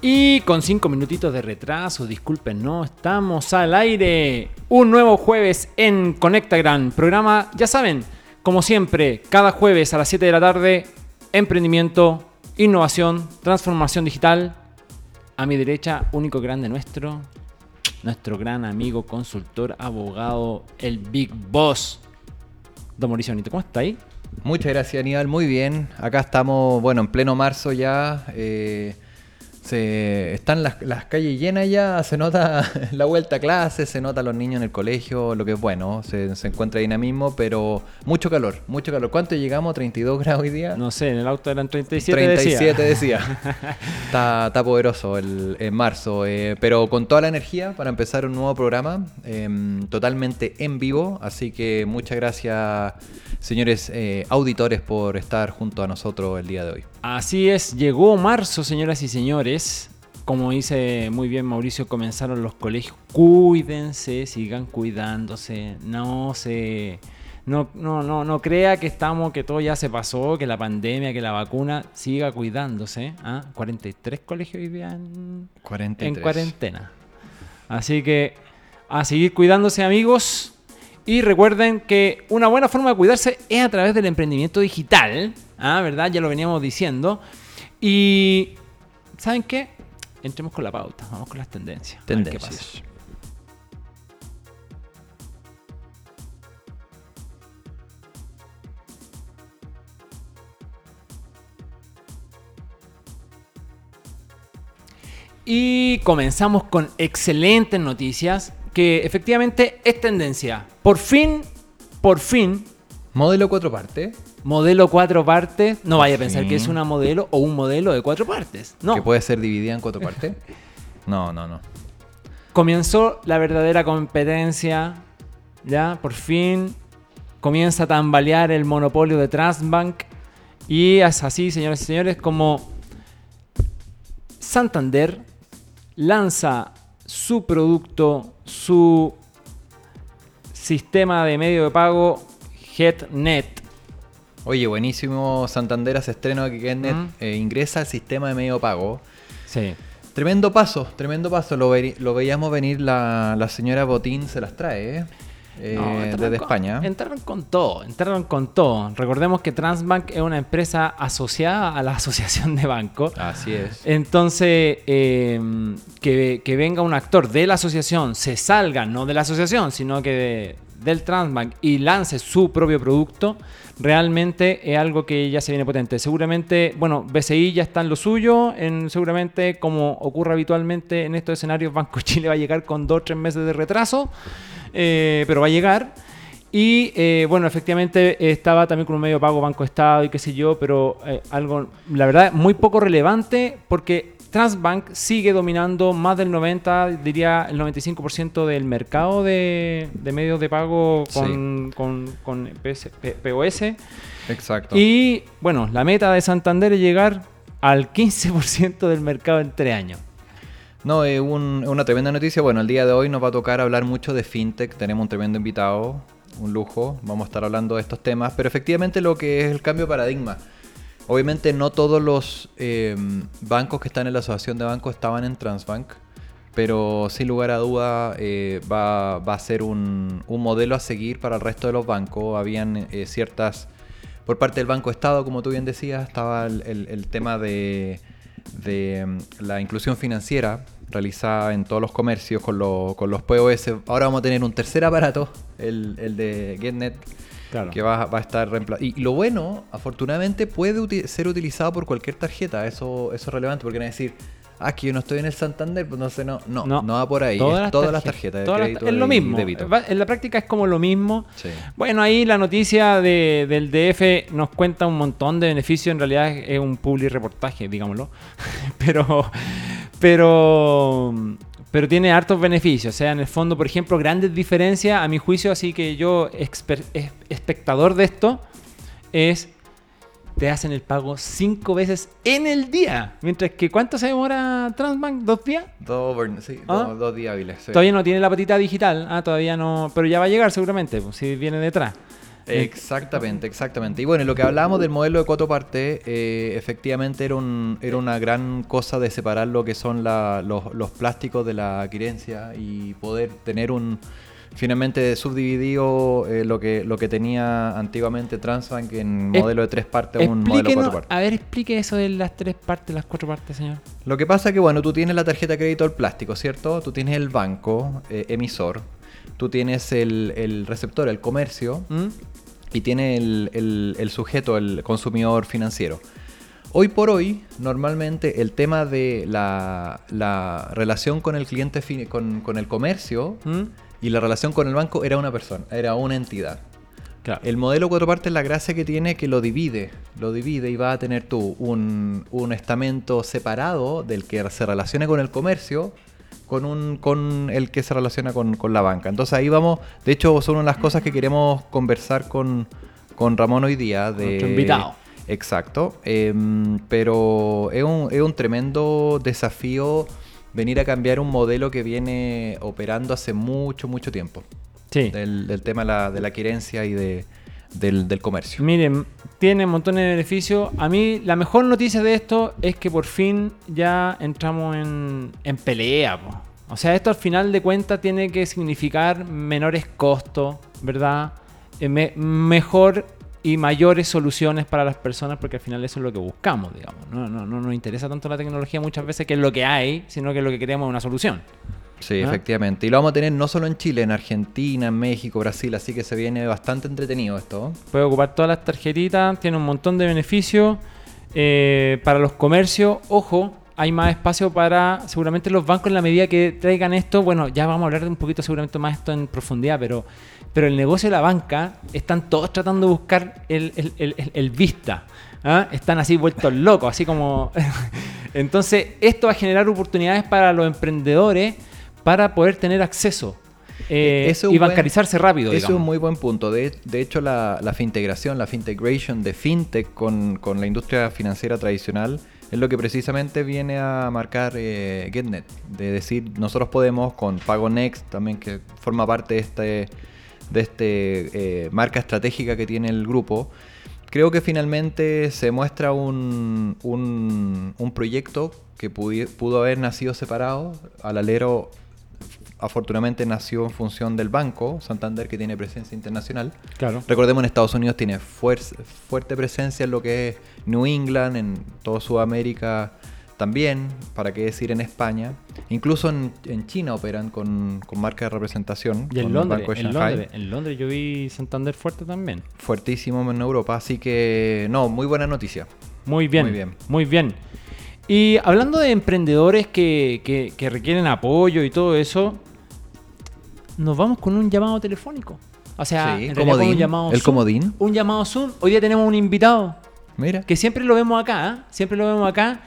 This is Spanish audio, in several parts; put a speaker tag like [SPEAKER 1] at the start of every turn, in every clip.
[SPEAKER 1] Y con cinco minutitos de retraso, disculpen, no estamos al aire. Un nuevo jueves en Conectagram. Programa, ya saben, como siempre, cada jueves a las 7 de la tarde, emprendimiento, innovación, transformación digital. A mi derecha, único grande nuestro, nuestro gran amigo, consultor, abogado, el Big Boss. Don Mauricio Benito, ¿cómo está ahí?
[SPEAKER 2] Muchas gracias, Aníbal. Muy bien. Acá estamos, bueno, en pleno marzo ya. eh, se, están las, las calles llenas ya, se nota la vuelta a clase, se nota a los niños en el colegio, lo que es bueno, se, se encuentra dinamismo, pero mucho calor, mucho calor. ¿Cuánto llegamos? ¿32 grados hoy día?
[SPEAKER 1] No sé, en el auto eran 37,
[SPEAKER 2] 37
[SPEAKER 1] decía.
[SPEAKER 2] decía. está, está poderoso el, en marzo, eh, pero con toda la energía para empezar un nuevo programa, em, totalmente en vivo. Así que muchas gracias, señores eh, auditores, por estar junto a nosotros el día de hoy.
[SPEAKER 1] Así es, llegó marzo, señoras y señores. Como dice muy bien Mauricio, comenzaron los colegios. Cuídense, sigan cuidándose. No se. No, no, no, no crea que estamos, que todo ya se pasó, que la pandemia, que la vacuna, siga cuidándose. ¿ah? 43 colegios hoy día en,
[SPEAKER 2] 43.
[SPEAKER 1] en cuarentena. Así que a seguir cuidándose, amigos. Y recuerden que una buena forma de cuidarse es a través del emprendimiento digital. ¿ah? ¿Verdad? Ya lo veníamos diciendo. Y. ¿Saben qué? Entremos con la pauta. Vamos con las tendencias.
[SPEAKER 2] Tendencias.
[SPEAKER 1] pasa. Y comenzamos con excelentes noticias que efectivamente es tendencia. Por fin, por fin,
[SPEAKER 2] Modelo cuatro partes,
[SPEAKER 1] modelo cuatro partes. No vaya a pensar que es una modelo o un modelo de cuatro partes. No.
[SPEAKER 2] que puede ser dividida en cuatro partes. No, no, no.
[SPEAKER 1] Comenzó la verdadera competencia. Ya, por fin comienza a tambalear el monopolio de Transbank. Y es así, señores y señores, como Santander lanza su producto, su sistema de medio de pago HeadNet.
[SPEAKER 2] Oye, buenísimo. Santander hace estreno de que Netnet
[SPEAKER 1] Mm.
[SPEAKER 2] eh, ingresa al sistema de medio pago.
[SPEAKER 1] Sí.
[SPEAKER 2] Tremendo paso, tremendo paso. Lo, veíamos venir, la, la señora Botín se las trae, ¿eh? Eh,
[SPEAKER 1] No,
[SPEAKER 2] desde
[SPEAKER 1] con-
[SPEAKER 2] España.
[SPEAKER 1] Entraron con todo, entraron con todo. Recordemos que Transbank es una empresa asociada a la Asociación de Bancos.
[SPEAKER 2] Así es.
[SPEAKER 1] Entonces, eh, que, que venga un actor de la asociación, se salga, no de la asociación, sino que de- del Transbank y lance su propio producto, realmente es algo que ya se viene potente. Seguramente, bueno, BCI ya está en lo suyo, en, seguramente, como ocurre habitualmente en estos escenarios, Banco Chile va a llegar con dos o tres meses de retraso, eh, pero va a llegar. Y eh, bueno, efectivamente estaba también con un medio pago Banco Estado y qué sé yo, pero eh, algo, la verdad, muy poco relevante porque Transbank sigue dominando más del 90, diría el 95% del mercado de, de medios de pago con, con, con PS P- POS.
[SPEAKER 2] Exacto.
[SPEAKER 1] Y bueno, la meta de Santander es llegar al 15% del mercado en tres años.
[SPEAKER 2] No, es un- una tremenda noticia. Bueno, el día de hoy nos va a tocar hablar mucho de fintech. Tenemos un tremendo invitado, un lujo. Vamos a estar hablando de estos temas. Pero efectivamente lo que es el cambio de paradigma. Obviamente no todos los eh, bancos que están en la asociación de bancos estaban en Transbank. Pero sin lugar a duda eh, va, a ser un, modelo a seguir para el resto de los bancos. Habían eh, ciertas... Por parte del Banco Estado, como tú bien decías, estaba el, tema de, mm, la inclusión financiera realizada en todos los comercios con, con los POS. Ahora vamos a tener un tercer aparato, el, el de GetNet,
[SPEAKER 1] Claro.
[SPEAKER 2] que va, va a estar reemplazado. Y lo bueno, afortunadamente, puede uti- ser utilizado por cualquier tarjeta. Eso, eso es relevante porque van a decir, ah, que yo no estoy en el Santander, pues no sé, no. No, no, va por ahí. es todas las tarjetas de
[SPEAKER 1] todas las-
[SPEAKER 2] crédito
[SPEAKER 1] es lo
[SPEAKER 2] y
[SPEAKER 1] mismo.
[SPEAKER 2] débito.
[SPEAKER 1] En la práctica es como lo mismo.
[SPEAKER 2] Sí.
[SPEAKER 1] Bueno, ahí la noticia de- del DF nos cuenta un montón de beneficios. En realidad es, es un public reportaje, digámoslo. pero, pero, pero tiene hartos beneficios. O sea, en el fondo, por ejemplo, grandes diferencias, a mi juicio, así que yo, espectador de esto, es te hacen el pago cinco veces en el día. Mientras que, ¿cuánto se demora Transbank? ¿Dos días?
[SPEAKER 2] Dos, sí,
[SPEAKER 1] ¿Ah?
[SPEAKER 2] dos, dos días hábiles. sí.
[SPEAKER 1] Todavía no tiene la patita digital, ah, todavía no, pero ya va a llegar seguramente, pues, si viene detrás.
[SPEAKER 2] Exactamente, exactamente. Y bueno, lo que hablábamos del modelo de cuatro partes, eh, efectivamente era, un, era una gran cosa de separar lo que son la, los, los plásticos de la quirencia y poder tener un, finalmente subdividido eh, lo, que, lo que tenía antiguamente Transbank en modelo de tres partes, un modelo de cuatro partes.
[SPEAKER 1] A ver, explique eso de las tres partes, las cuatro partes, señor.
[SPEAKER 2] Lo que pasa es que, bueno, tú tienes la tarjeta de crédito del plástico, ¿cierto? Tú tienes el banco eh, emisor, tú tienes el, receptor, el comercio, ¿Mm? y tienes el, sujeto, el consumidor financiero. Hoy por hoy, normalmente el tema de la, relación con el cliente, con, con el comercio, ¿Mm? Y la relación con el banco era una persona, era una entidad. El modelo cuatro partes, la gracia que tiene que lo divide, lo divide y va a tener tú un, estamento separado del que se relacione con el comercio con, un, con el que se relaciona con, la banca. Entonces ahí vamos, de hecho son una de las cosas que queremos conversar con, Ramón hoy día. De,
[SPEAKER 1] Nuestro invitado.
[SPEAKER 2] Exacto, em, pero es un, es un tremendo desafío venir a cambiar un modelo que viene operando hace mucho, mucho tiempo.
[SPEAKER 1] Sí.
[SPEAKER 2] Del, tema de la, querencia y de, del, comercio.
[SPEAKER 1] Miren, tiene montones de beneficios. A mí la mejor noticia de esto es que por fin ya entramos en, pelea. O sea, esto al final de cuentas tiene que significar menores costos, ¿verdad? Eh, mejor y mayores soluciones para las personas, porque al final eso es lo que buscamos, digamos. No, no, no nos interesa tanto la tecnología muchas veces que es lo que hay, sino que lo que queremos es una solución.
[SPEAKER 2] Sí, ¿Ah? efectivamente. Y lo vamos a tener no solo en Chile, en Argentina, en México, Brasil, así que se viene bastante entretenido esto.
[SPEAKER 1] Puede ocupar todas las tarjetitas, tiene un montón de beneficios. Eh, para los comercios, ojo, hay más espacio para seguramente los bancos en la medida que traigan esto. Bueno, ya vamos a hablar de un poquito seguramente más esto en profundidad, pero pero el negocio de la banca están todos tratando de buscar el, vista. ¿ah? Están así vueltos locos, así como... Entonces, esto va a generar oportunidades para los emprendedores para poder tener acceso eh, y bancarizarse rápido.
[SPEAKER 2] Eso es un muy buen punto. De, hecho, la, la fintegración, la fintegration de fintech con, la industria financiera tradicional es lo que precisamente viene a marcar eh, GetNet. De decir, nosotros podemos con Pago Next, también que forma parte de este de este eh, marca estratégica que tiene el grupo, creo que finalmente se muestra un, un, proyecto que pudo haber nacido separado. Al alero afortunadamente nació en función del banco, Santander, que tiene presencia internacional.
[SPEAKER 1] Claro.
[SPEAKER 2] Recordemos, en Estados Unidos tiene fuerte presencia en lo que es New England, en toda Sudamérica también, para qué decir en España. Incluso en, China operan con, marca de representación.
[SPEAKER 1] Y en Londres, en Londres, en Londres yo vi Santander fuerte también.
[SPEAKER 2] Fuertísimo en Europa, así que no, muy buena noticia.
[SPEAKER 1] Muy bien, muy bien. Muy bien. Y hablando de emprendedores que, requieren apoyo y todo eso, nos vamos con un llamado telefónico. O sea,
[SPEAKER 2] un llamado el comodín.
[SPEAKER 1] Un llamado Zoom. Hoy día tenemos un invitado. Mira. Que siempre lo vemos acá, ¿eh? siempre lo vemos acá.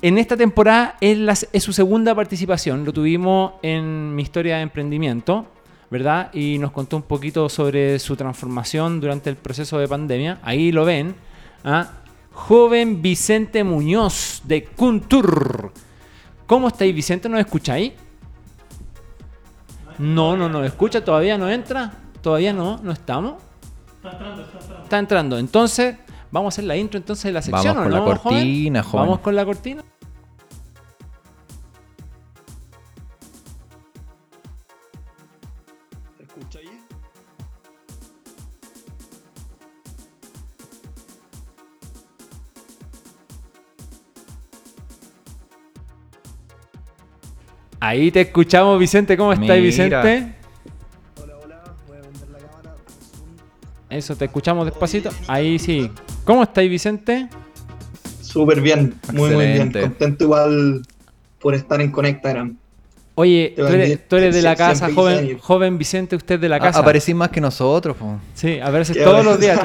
[SPEAKER 1] En esta temporada es, su segunda participación, lo tuvimos en mi historia de emprendimiento, ¿verdad? Y nos contó un poquito sobre su transformación durante el proceso de pandemia. Ahí lo ven. ¿ah? Joven Vicente Muñoz de Kuntur. ¿Cómo estáis, Vicente? ¿Nos escucháis? No, no nos escucha, todavía no entra. Todavía no, no estamos. Está entrando, está entrando. Está entrando. Entonces, vamos a hacer la intro entonces de la sección.
[SPEAKER 2] Vamos con la cortina, joven?
[SPEAKER 1] Vamos con la cortina. Ahí te escuchamos, Vicente. ¿Cómo estás, Vicente? Hola, hola. Voy a vender la cámara. Eso, te escuchamos despacito. Ahí sí. ¿Cómo estáis, Vicente?
[SPEAKER 3] Súper bien, muy, muy bien. Contento igual por estar en Conectagram.
[SPEAKER 1] Oye, tú eres, de la casa, joven, joven Vicente, usted de la casa.
[SPEAKER 2] Aparecís más que nosotros. Po.
[SPEAKER 1] Sí, a ver si todos los días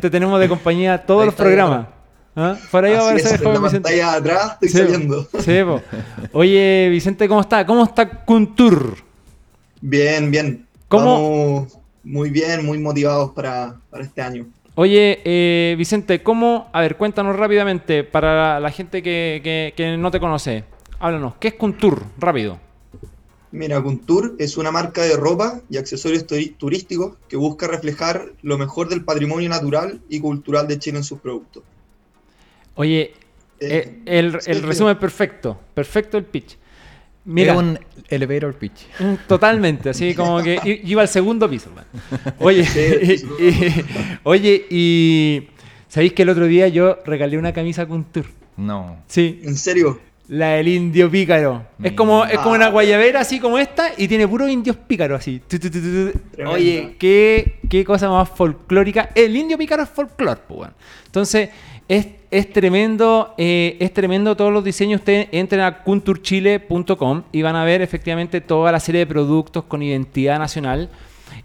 [SPEAKER 1] te, tenemos de compañía todos los programas. ¿Ah? Por ahí va a aparecer
[SPEAKER 3] joven Vicente. atrás estoy saliendo.
[SPEAKER 1] Sí, Oye, Vicente, ¿cómo está? ¿Cómo está Kuntur?
[SPEAKER 3] Bien, bien. ¿Cómo? muy bien, muy motivados para, este año.
[SPEAKER 1] Oye, eh, Vicente, ¿cómo? A ver, cuéntanos rápidamente para la gente que, no te conoce. Háblanos, ¿qué es Kuntur? Rápido.
[SPEAKER 3] Mira, Kuntur es una marca de ropa y accesorios turísticos que busca reflejar lo mejor del patrimonio natural y cultural de Chile en sus productos.
[SPEAKER 1] Oye, eh, eh, el, resumen es perfecto, perfecto el pitch. Mira,
[SPEAKER 2] un elevator pitch.
[SPEAKER 1] Mm, totalmente, así como que iba al segundo piso. Oye, y, oye, y ¿sabéis que el otro día yo regalé una camisa Kuntur?
[SPEAKER 2] No.
[SPEAKER 3] Sí. ¿En serio?
[SPEAKER 1] La del indio pícaro. Es como, es como una ah. guayabera así como esta y tiene puros indios pícaros así. Oye, ¿qué, qué cosa más folclórica. El indio pícaro es folclore, pues, Entonces, es, es tremendo, eh, es tremendo todos los diseños. Ustedes entren a culturchile.com y van a ver efectivamente toda la serie de productos con identidad nacional.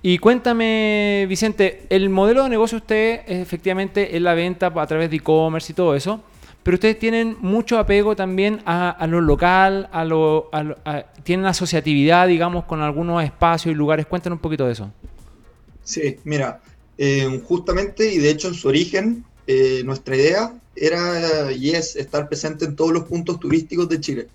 [SPEAKER 1] Y cuéntame, Vicente, el modelo de negocio usted efectivamente es la venta a través de e-commerce y todo eso pero ustedes tienen mucho apego también a, lo local, a lo, tienen asociatividad, digamos, con algunos espacios y lugares. Cuéntanos un poquito de eso.
[SPEAKER 3] Sí, mira, eh, justamente y de hecho en su origen, eh, nuestra idea era y es estar presente en todos los puntos turísticos de Chile.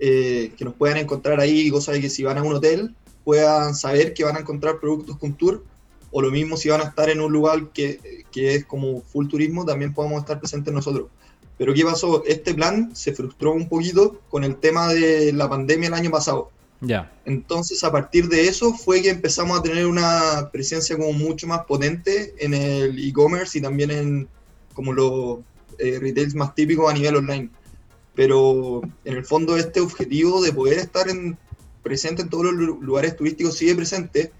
[SPEAKER 3] Eh, que nos puedan encontrar ahí, cosa de que si van a un hotel puedan saber que van a encontrar productos con tour, o lo mismo si van a estar en un lugar que, que es como full turismo, también podemos estar presentes nosotros. Pero ¿qué pasó? Este plan se frustró un poquito con el tema de la pandemia el año pasado.
[SPEAKER 1] Ya.
[SPEAKER 3] Entonces, a partir de eso fue que empezamos a tener una presencia como mucho más potente en el e-commerce y también en como los eh, retails más típicos a nivel online. Pero en el fondo este objetivo de poder estar en, presente en todos los lugares turísticos sigue presente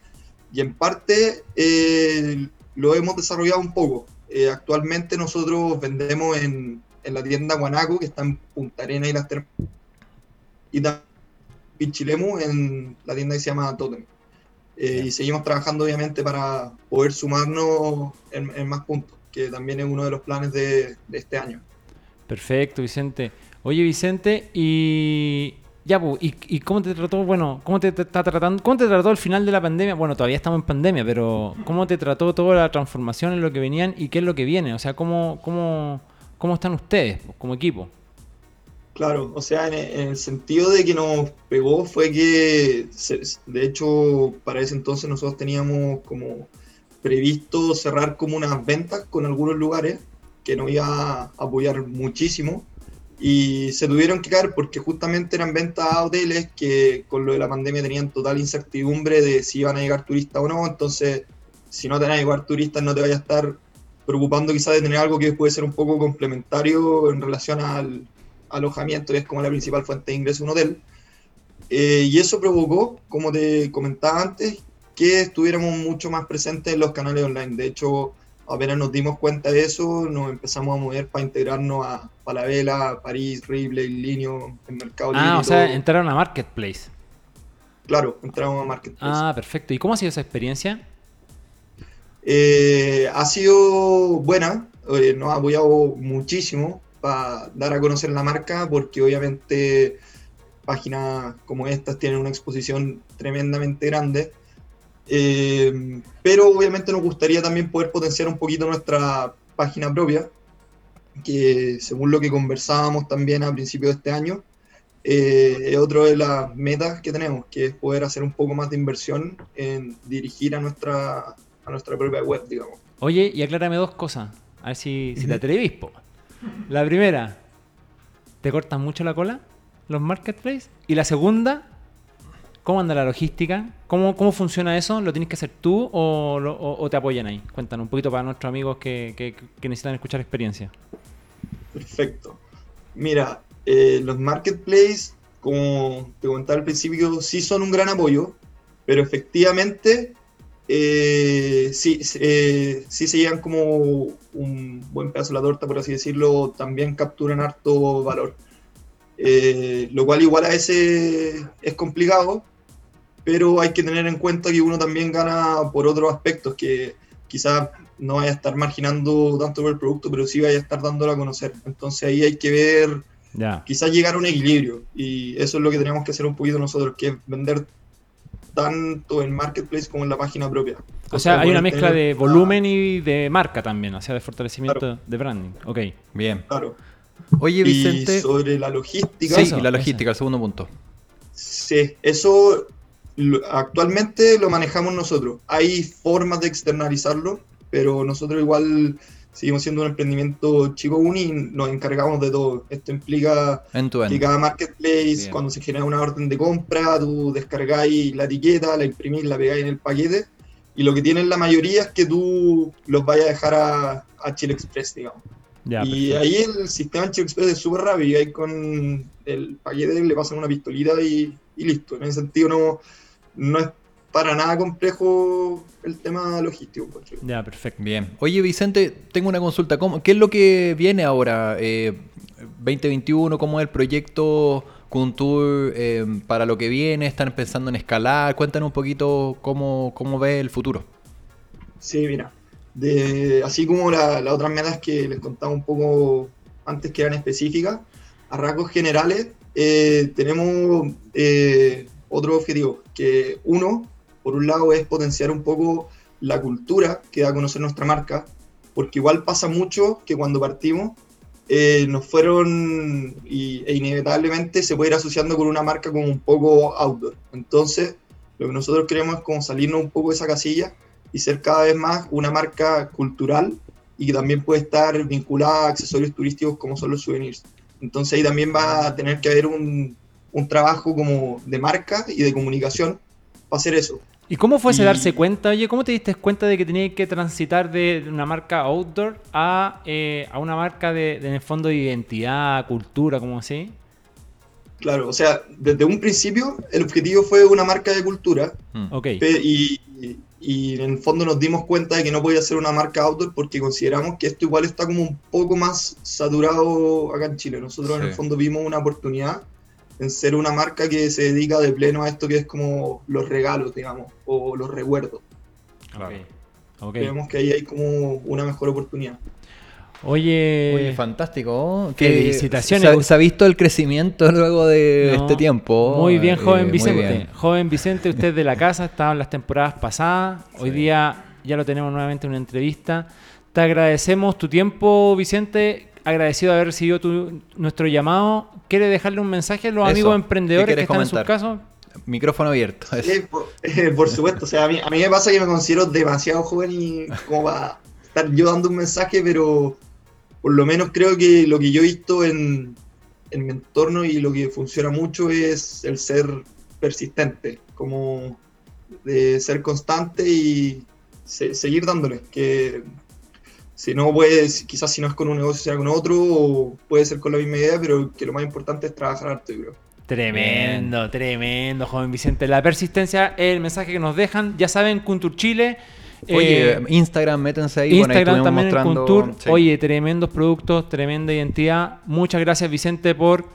[SPEAKER 3] y en parte eh, lo hemos desarrollado un poco. Eh, actualmente nosotros vendemos en en la tienda Guanaco, que está en Punta Arena y las Termas. Y también Pichilemu en la tienda que se llama Totem. Eh, y seguimos trabajando obviamente para poder sumarnos en, más puntos, que también es uno de los planes de, este año.
[SPEAKER 1] Perfecto, Vicente. Oye, Vicente, y ya, ¿y, cómo te trató, bueno, cómo te, está tratando, cómo te trató el final de la pandemia? Bueno, todavía estamos en pandemia, pero ¿cómo te trató toda la transformación en lo que venían y qué es lo que viene? O sea, ¿cómo, cómo, ¿Cómo están ustedes como equipo?
[SPEAKER 3] Claro, o sea, en, el sentido de que nos pegó fue que, de hecho, para ese entonces nosotros teníamos como previsto cerrar como unas ventas con algunos lugares que nos iba a apoyar muchísimo y se tuvieron que caer porque justamente eran ventas a hoteles que con lo de la pandemia tenían total incertidumbre de si iban a llegar turistas o no, entonces si no te van a llegar turistas no te vaya a estar preocupando quizás de tener algo que puede ser un poco complementario en relación al alojamiento, que es como la principal fuente de ingreso de un hotel. Eh, y eso provocó, como te comentaba antes, que estuviéramos mucho más presentes en los canales online. De hecho, apenas nos dimos cuenta de eso, nos empezamos a mover para integrarnos a Palabela, París, Ripley, Linio, en Mercado
[SPEAKER 1] Libre. Ah, o sea, entraron a Marketplace.
[SPEAKER 3] Claro, entramos a Marketplace.
[SPEAKER 1] Ah, perfecto. ¿Y cómo ha sido esa experiencia?
[SPEAKER 3] Eh, ha sido buena, eh, nos ha apoyado muchísimo para dar a conocer la marca, porque obviamente páginas como estas tienen una exposición tremendamente grande. Eh, pero obviamente nos gustaría también poder potenciar un poquito nuestra página propia, que según lo que conversábamos también a principios de este año, es otro de las metas que tenemos, que es poder hacer un poco más de inversión en dirigir a nuestra a nuestra propia web, digamos.
[SPEAKER 1] Oye, y aclárame dos cosas, a ver si, si te atrevís. La primera, ¿te cortan mucho la cola los marketplaces? Y la segunda, ¿cómo anda la logística? ¿Cómo, cómo funciona eso? ¿Lo tienes que hacer tú o, te apoyan ahí? Cuéntanos un poquito para nuestros amigos que, que, necesitan escuchar experiencia.
[SPEAKER 3] Perfecto. Mira, eh, los marketplaces, como te comentaba al principio, sí son un gran apoyo, pero efectivamente eh, sí, eh, sí se llegan como un buen pedazo de la torta, por así decirlo, también capturan harto valor. Lo cual igual a veces es complicado, pero hay que tener en cuenta que uno también gana por otros aspectos, que quizás no vaya a estar marginando tanto por el producto, pero sí vaya a estar dándolo a conocer. Entonces ahí hay que ver, quizás llegar a un equilibrio, y eso es lo que tenemos que hacer un poquito nosotros, que es vender tanto en Marketplace como en la página propia.
[SPEAKER 1] O sea, hay una mezcla de volumen y de marca también, o sea, de fortalecimiento de branding. Ok, bien.
[SPEAKER 3] Claro.
[SPEAKER 2] Oye, Vicente.
[SPEAKER 3] Y sobre la logística.
[SPEAKER 2] Sí, la logística, el segundo punto.
[SPEAKER 3] Sí, eso actualmente lo manejamos nosotros. Hay formas de externalizarlo, pero nosotros igual seguimos siendo un emprendimiento chico uni y nos encargamos de todo. Esto implica
[SPEAKER 2] En tu
[SPEAKER 3] que cada marketplace,
[SPEAKER 2] Bien.
[SPEAKER 3] cuando se genera una orden de compra, tú descargáis la etiqueta, la imprimís, la pegáis en el paquete. Y lo que tienen la mayoría es que tú los vayas a dejar a, a Chile Express, digamos.
[SPEAKER 1] Ya,
[SPEAKER 3] y
[SPEAKER 1] perfecto.
[SPEAKER 3] ahí el sistema en Chile Express es súper rápido. Y ahí con el paquete le pasan una pistolita y, y listo. En ese sentido no, no es para nada complejo el tema logístico.
[SPEAKER 1] Ya, perfecto.
[SPEAKER 2] Bien. Oye, Vicente, tengo una consulta. ¿Cómo- ¿Qué es lo que viene ahora? Eh, 2021, ¿cómo es el proyecto Kuntur eh, para lo que viene? ¿Están pensando en escalar? Cuéntanos un poquito cómo, cómo ve el futuro.
[SPEAKER 3] Sí, mira. De, así como la- las otras metas que les contaba un poco antes que eran específicas, a rasgos generales eh, tenemos eh, otro objetivo, que uno, por un lado, es potenciar un poco la cultura que da a conocer nuestra marca, porque igual pasa mucho que cuando partimos eh, nos fueron y, e inevitablemente se puede ir asociando con una marca como un poco outdoor. Entonces, lo que nosotros queremos es como salirnos un poco de esa casilla y ser cada vez más una marca cultural y que también puede estar vinculada a accesorios turísticos como son los souvenirs. Entonces ahí también va a tener que haber un, un trabajo como de marca y de comunicación para hacer eso.
[SPEAKER 1] ¿Y cómo fue ese
[SPEAKER 3] Y-
[SPEAKER 1] darse cuenta? Oye, ¿cómo te diste cuenta de que tenías que transitar de una marca outdoor a, eh, a una marca de, de, en el fondo de identidad, cultura, como así?
[SPEAKER 3] Claro, o sea, desde un principio el objetivo fue una marca de cultura
[SPEAKER 2] Mm.
[SPEAKER 1] Ok.
[SPEAKER 3] y, y- y en el fondo nos dimos cuenta de que no podía ser una marca outdoor porque consideramos que esto igual está como un poco más saturado acá en Chile. Nosotros en el fondo vimos una oportunidad en ser una marca que se dedica de pleno a esto que es como los regalos, digamos, o los recuerdos.
[SPEAKER 2] Claro.
[SPEAKER 1] Ok.
[SPEAKER 3] Creemos que ahí hay como una mejor oportunidad.
[SPEAKER 1] Oye,
[SPEAKER 2] Oye, fantástico.
[SPEAKER 1] felicitaciones.
[SPEAKER 2] Se, ha- se ha visto el crecimiento luego de
[SPEAKER 1] No,
[SPEAKER 2] este tiempo.
[SPEAKER 1] Muy bien,
[SPEAKER 2] Eh,
[SPEAKER 1] joven Vicente.
[SPEAKER 2] bien.
[SPEAKER 1] Joven Vicente, usted es de la casa, estaba en las temporadas pasadas. Hoy
[SPEAKER 2] Sí.
[SPEAKER 1] día ya lo tenemos nuevamente en una entrevista. Te agradecemos tu tiempo, Vicente. Agradecido de haber recibido tu- nuestro llamado. ¿Quiere dejarle un mensaje a los
[SPEAKER 2] Eso.
[SPEAKER 1] amigos
[SPEAKER 2] ¿Qué
[SPEAKER 1] emprendedores que están en sus casos?
[SPEAKER 2] Micrófono abierto.
[SPEAKER 3] Sí, por, eh, por supuesto, o sea, a mí, a mí me pasa que me considero demasiado joven y como para estar yo dando un mensaje, pero por lo menos creo que lo que yo he visto en, en mi entorno y lo que funciona mucho es el ser persistente, como de ser constante y se- seguir dándole, que si no puedes, quizás si no es con un negocio sea con otro, o puede ser con la misma idea, pero que lo más importante es trabajar harto, yo creo.
[SPEAKER 1] Tremendo, tremendo, joven Vicente. La persistencia es el mensaje que nos dejan. Ya saben, Kuntur Chile.
[SPEAKER 2] Oye,
[SPEAKER 1] eh,
[SPEAKER 2] Instagram, métanse ahí. bueno, ahí
[SPEAKER 1] Instagram también en
[SPEAKER 2] mostrando-
[SPEAKER 1] Kuntur.
[SPEAKER 2] sí.
[SPEAKER 1] Oye, tremendos productos, tremenda identidad. Muchas gracias, Vicente, por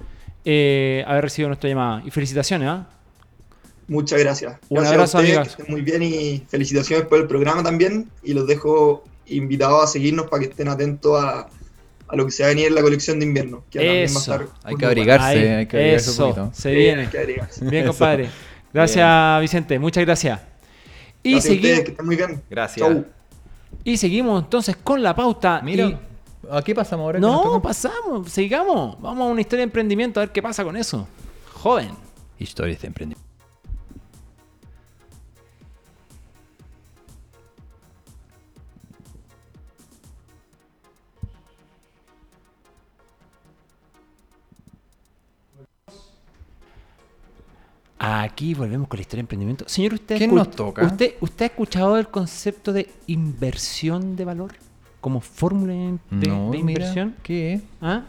[SPEAKER 1] eh, haber recibido nuestra llamada. Y felicitaciones, ¿ah?
[SPEAKER 3] Muchas gracias.
[SPEAKER 1] Un
[SPEAKER 3] Gracias
[SPEAKER 1] abrazo,
[SPEAKER 3] a ustedes,
[SPEAKER 1] amigas.
[SPEAKER 3] que estén muy bien y felicitaciones por el programa también. Y los dejo invitados a seguirnos para que estén atentos a, a lo que se va a venir en la colección de invierno. Que también va a
[SPEAKER 1] Eso.
[SPEAKER 3] estar
[SPEAKER 2] Hay que abrigarse,
[SPEAKER 1] Ahí,
[SPEAKER 2] hay que abrigarse un poquito.
[SPEAKER 1] se
[SPEAKER 3] Sí,
[SPEAKER 1] viene.
[SPEAKER 3] hay que abrigarse.
[SPEAKER 1] Bien, compadre. Gracias, Vicente. Muchas gracias. Y,
[SPEAKER 3] Gracias a
[SPEAKER 1] segui-
[SPEAKER 3] ustedes, que estén muy bien.
[SPEAKER 2] Gracias.
[SPEAKER 3] Chau.
[SPEAKER 1] y seguimos entonces con la pauta.
[SPEAKER 2] Mira,
[SPEAKER 1] Y-
[SPEAKER 2] ¿a qué pasamos ahora?
[SPEAKER 1] No, pasamos, sigamos. Vamos a una historia de emprendimiento a ver qué pasa con eso. Joven.
[SPEAKER 2] Historias de emprendimiento.
[SPEAKER 1] Aquí volvemos con la historia de emprendimiento. Señor, ¿usted,
[SPEAKER 2] ¿Qué
[SPEAKER 1] escu-
[SPEAKER 2] nos toca?
[SPEAKER 1] ¿usted, ¿Usted ha escuchado el concepto de inversión de valor? Como fórmula de,
[SPEAKER 2] no,
[SPEAKER 1] de
[SPEAKER 2] mira,
[SPEAKER 1] inversión.
[SPEAKER 2] ¿qué?
[SPEAKER 1] ¿Ah?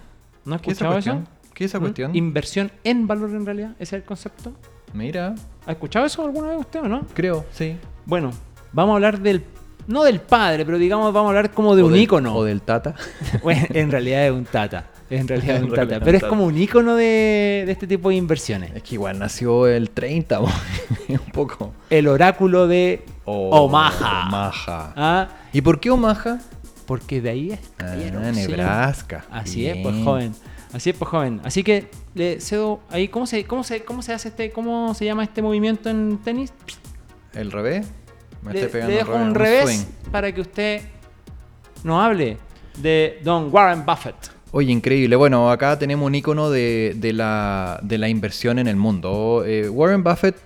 [SPEAKER 1] ¿No ha
[SPEAKER 2] ¿Qué esa
[SPEAKER 1] escuchado eso?
[SPEAKER 2] ¿Qué es esa
[SPEAKER 1] ¿Mm?
[SPEAKER 2] cuestión?
[SPEAKER 1] Inversión en valor en realidad, ese es el concepto.
[SPEAKER 2] Mira,
[SPEAKER 1] ¿Ha escuchado eso alguna vez usted o no?
[SPEAKER 2] creo, sí.
[SPEAKER 1] Bueno, vamos a hablar del. No del padre, pero digamos, vamos a hablar como de
[SPEAKER 2] O
[SPEAKER 1] un
[SPEAKER 2] del-
[SPEAKER 1] ícono.
[SPEAKER 2] O del Tata.
[SPEAKER 1] Bueno, en realidad es un tata. En realidad es un tata. Pero es como un ícono de, de este tipo de inversiones.
[SPEAKER 2] Es que igual nació el 30, un poco.
[SPEAKER 1] El oráculo de
[SPEAKER 2] Oh,
[SPEAKER 1] Omaha.
[SPEAKER 2] Omaha.
[SPEAKER 1] Ah,
[SPEAKER 2] ¿Y por qué Omaha?
[SPEAKER 1] porque de ahí es
[SPEAKER 2] Ah. Nebraska.
[SPEAKER 1] Así es, pues joven. Así es, pues joven. Así que le cedo ahí, ¿cómo se, cómo se, cómo se hace este, cómo se llama este movimiento en tenis?
[SPEAKER 2] ¿El revés? Me
[SPEAKER 1] Le,
[SPEAKER 2] estoy pegando
[SPEAKER 1] le dejo un
[SPEAKER 2] revés,
[SPEAKER 1] para que usted nos hable de Don Warren Buffett.
[SPEAKER 2] Oye, increíble. Bueno, acá tenemos un icono de, de la, de la inversión en el mundo. Eh, Warren Buffett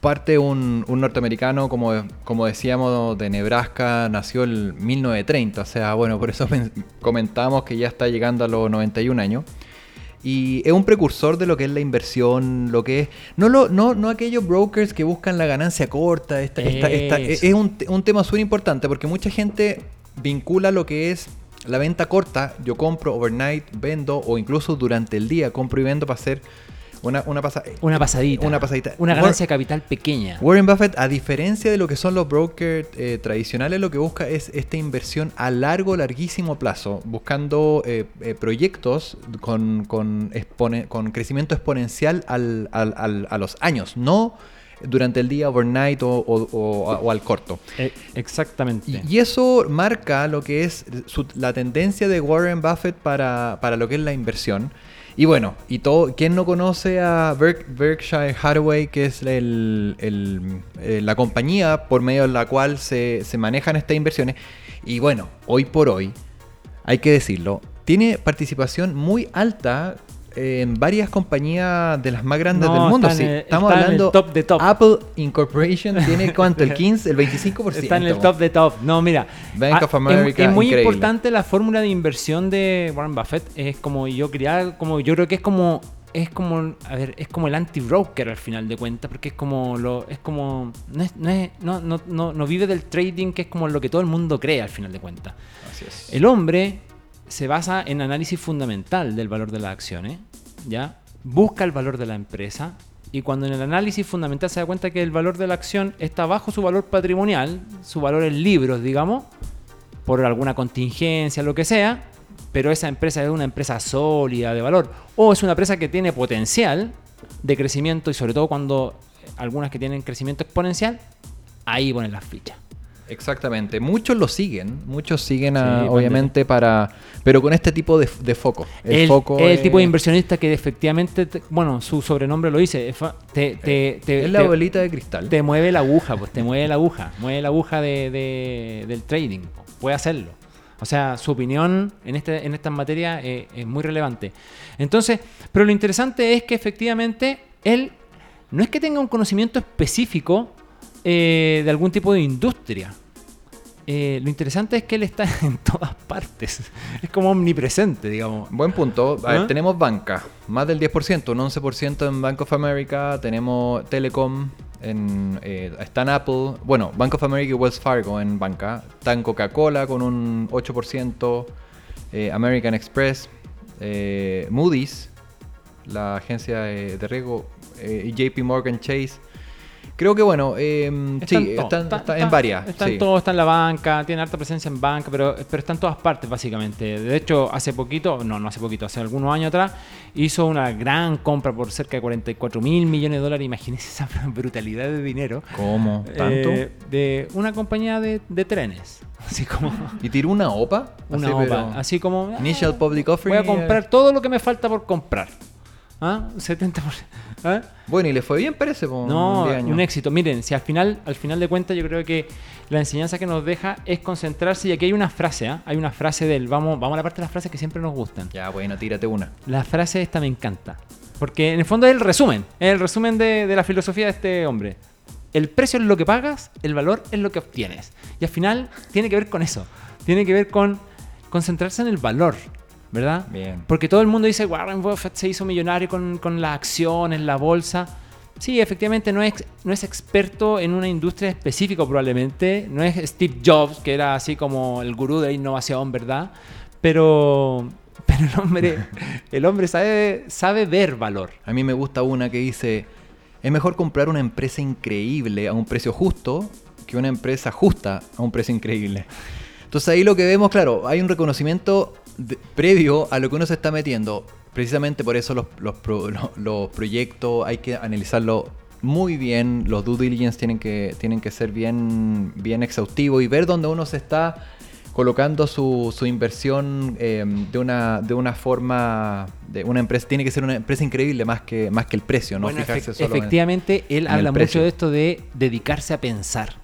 [SPEAKER 2] parte un, un norteamericano, como, como decíamos, de Nebraska, nació en 1930. O sea, bueno, por eso men- comentamos que ya está llegando a los 91 años. Y es un precursor de lo que es la inversión, lo que es... No, lo, no, no aquellos brokers que buscan la ganancia corta. Esta, esta- esta- es un, un tema súper importante porque mucha gente vincula lo que es la venta corta. Yo compro overnight, vendo o incluso durante el día compro y vendo para hacer una, una, pasa-
[SPEAKER 1] Una pasadita.
[SPEAKER 2] Una pasadita.
[SPEAKER 1] Una
[SPEAKER 2] War-
[SPEAKER 1] ganancia de capital pequeña.
[SPEAKER 2] Warren Buffett, a diferencia de lo que son los brokers eh, tradicionales, lo que busca es esta inversión a largo, larguísimo plazo, buscando eh, eh, proyectos con, con, expone- con crecimiento exponencial al- al- al- a los años, no durante el día, overnight o, o- o- o al corto.
[SPEAKER 1] Eh, exactamente.
[SPEAKER 2] Y, y eso marca lo que es su- la tendencia de Warren Buffett para, para lo que es la inversión. Y bueno, y todo, ¿quién no conoce a Berk- Berkshire Hathaway, que es el- el- eh, la compañía por medio de la cual se, se manejan estas inversiones? Y bueno, hoy por hoy, hay que decirlo, tiene participación muy alta en varias compañías de las más grandes
[SPEAKER 1] No,
[SPEAKER 2] del mundo. sí.
[SPEAKER 1] el-
[SPEAKER 2] Estamos
[SPEAKER 1] está en el
[SPEAKER 2] hablando
[SPEAKER 1] top de top.
[SPEAKER 2] Apple Incorporation tiene cuánto, el 15, el 25%.
[SPEAKER 1] Está en el top de top. No, mira.
[SPEAKER 2] Bank
[SPEAKER 1] ah,
[SPEAKER 2] of America,
[SPEAKER 1] Es, muy
[SPEAKER 2] increíble.
[SPEAKER 1] importante la fórmula de inversión de Warren Buffett. Es como yo quería, como yo creo que es como es como a ver, es como el anti-broker al final de cuentas, porque es como lo es como no es- no, es- no, no, no, no vive del trading, que es como lo que todo el mundo cree al final de cuentas.
[SPEAKER 2] Así es.
[SPEAKER 1] El hombre se basa en análisis fundamental del valor de las acciones, ¿ya? Busca el valor de la empresa y cuando en el análisis fundamental se da cuenta que el valor de la acción está bajo su valor patrimonial, su valor en libros, digamos, por alguna contingencia, lo que sea, pero esa empresa es una empresa sólida de valor o es una empresa que tiene potencial de crecimiento y sobre todo cuando algunas que tienen crecimiento exponencial, ahí ponen las fichas.
[SPEAKER 2] Exactamente. Muchos lo siguen. Muchos siguen, a-
[SPEAKER 1] Sí,
[SPEAKER 2] obviamente, para. Pero con este tipo de, de foco. El,
[SPEAKER 1] el,
[SPEAKER 2] foco
[SPEAKER 1] el
[SPEAKER 2] es-
[SPEAKER 1] tipo de inversionista que efectivamente, te- bueno, su sobrenombre lo dice, es fa- te, te, te,
[SPEAKER 2] Es la
[SPEAKER 1] te-
[SPEAKER 2] bolita de cristal.
[SPEAKER 1] te mueve la aguja, pues te mueve la aguja, mueve la aguja de, de- del trading, puede hacerlo. O sea, su opinión en, este, en estas materias eh, es muy relevante. Entonces, pero lo interesante es que efectivamente él no es que tenga un conocimiento específico eh, de algún tipo de industria. Eh, lo interesante es que él está en todas partes. Es como omnipresente, digamos.
[SPEAKER 2] Buen punto. A ver,
[SPEAKER 1] ¿Ah?
[SPEAKER 2] tenemos banca, más del 10%, un 11% en Bank of America, tenemos Telecom, en, eh, está en Apple, bueno, Bank of America y Wells Fargo en banca, está en Coca-Cola con un 8%, eh, American Express, eh, Moody's, la agencia de, riesgo, JP Morgan Chase. Creo que bueno, eh, sí,
[SPEAKER 1] todo.
[SPEAKER 2] están,
[SPEAKER 1] Está-
[SPEAKER 2] está
[SPEAKER 1] está-
[SPEAKER 2] en varias.
[SPEAKER 1] Está
[SPEAKER 2] sí.
[SPEAKER 1] todo, está en la banca, tiene harta presencia en banca, pero, pero está en todas partes, básicamente. De hecho, hace poquito, no, no hace poquito, hace algunos años atrás, hizo una gran compra por cerca de 44 mil millones de dólares. Imagínense esa brutalidad de dinero.
[SPEAKER 2] ¿Cómo? ¿Tanto?
[SPEAKER 1] eh, de una compañía de, de trenes. Así como
[SPEAKER 2] ¿Y tiró una OPA?
[SPEAKER 1] una
[SPEAKER 2] Así,
[SPEAKER 1] OPA.
[SPEAKER 2] pero-
[SPEAKER 1] Así como. ah,
[SPEAKER 2] Initial Public Offering.
[SPEAKER 1] Voy a comprar todo lo que me falta por comprar. ¿Ah? 70%. ¿Ah?
[SPEAKER 2] Bueno, y le fue bien, parece, por
[SPEAKER 1] No,
[SPEAKER 2] 10 años.
[SPEAKER 1] un éxito. Miren, si al final, al final de cuentas, yo creo que la enseñanza que nos deja es concentrarse. Y aquí hay una frase, ¿ah? Hay una frase del. Vamos, vamos a la parte de las frases que siempre nos gustan.
[SPEAKER 2] Ya, bueno, tírate una.
[SPEAKER 1] La frase esta me encanta. Porque en el fondo es el resumen. Es el resumen de, de la filosofía de este hombre. El precio es lo que pagas, el valor es lo que obtienes. Y al final tiene que ver con eso. Tiene que ver con concentrarse en el valor. ¿Verdad?
[SPEAKER 2] Bien.
[SPEAKER 1] Porque todo el mundo dice, Warren Buffett se hizo millonario con, con las acciones, la bolsa. Sí, efectivamente no es, no es experto en una industria específica probablemente. No es Steve Jobs, que era así como el gurú de la innovación, ¿verdad? Pero, pero el hombre, el hombre sabe, sabe ver valor.
[SPEAKER 2] A mí me gusta una que dice, es mejor comprar una empresa increíble a un precio justo que una empresa justa a un precio increíble. Entonces ahí lo que vemos, claro, hay un reconocimiento de- previo a lo que uno se está metiendo. Precisamente por eso los, los pro- lo- los proyectos hay que analizarlo muy bien, los due diligence tienen que, tienen que ser bien, bien exhaustivos y ver dónde uno se está colocando su, su inversión eh, de, una, de una forma, de una empresa, tiene que ser una empresa increíble más que, más que el precio, no
[SPEAKER 1] Bueno,
[SPEAKER 2] fijarse solo en-
[SPEAKER 1] efectivamente, él
[SPEAKER 2] en
[SPEAKER 1] habla mucho de esto de dedicarse a pensar.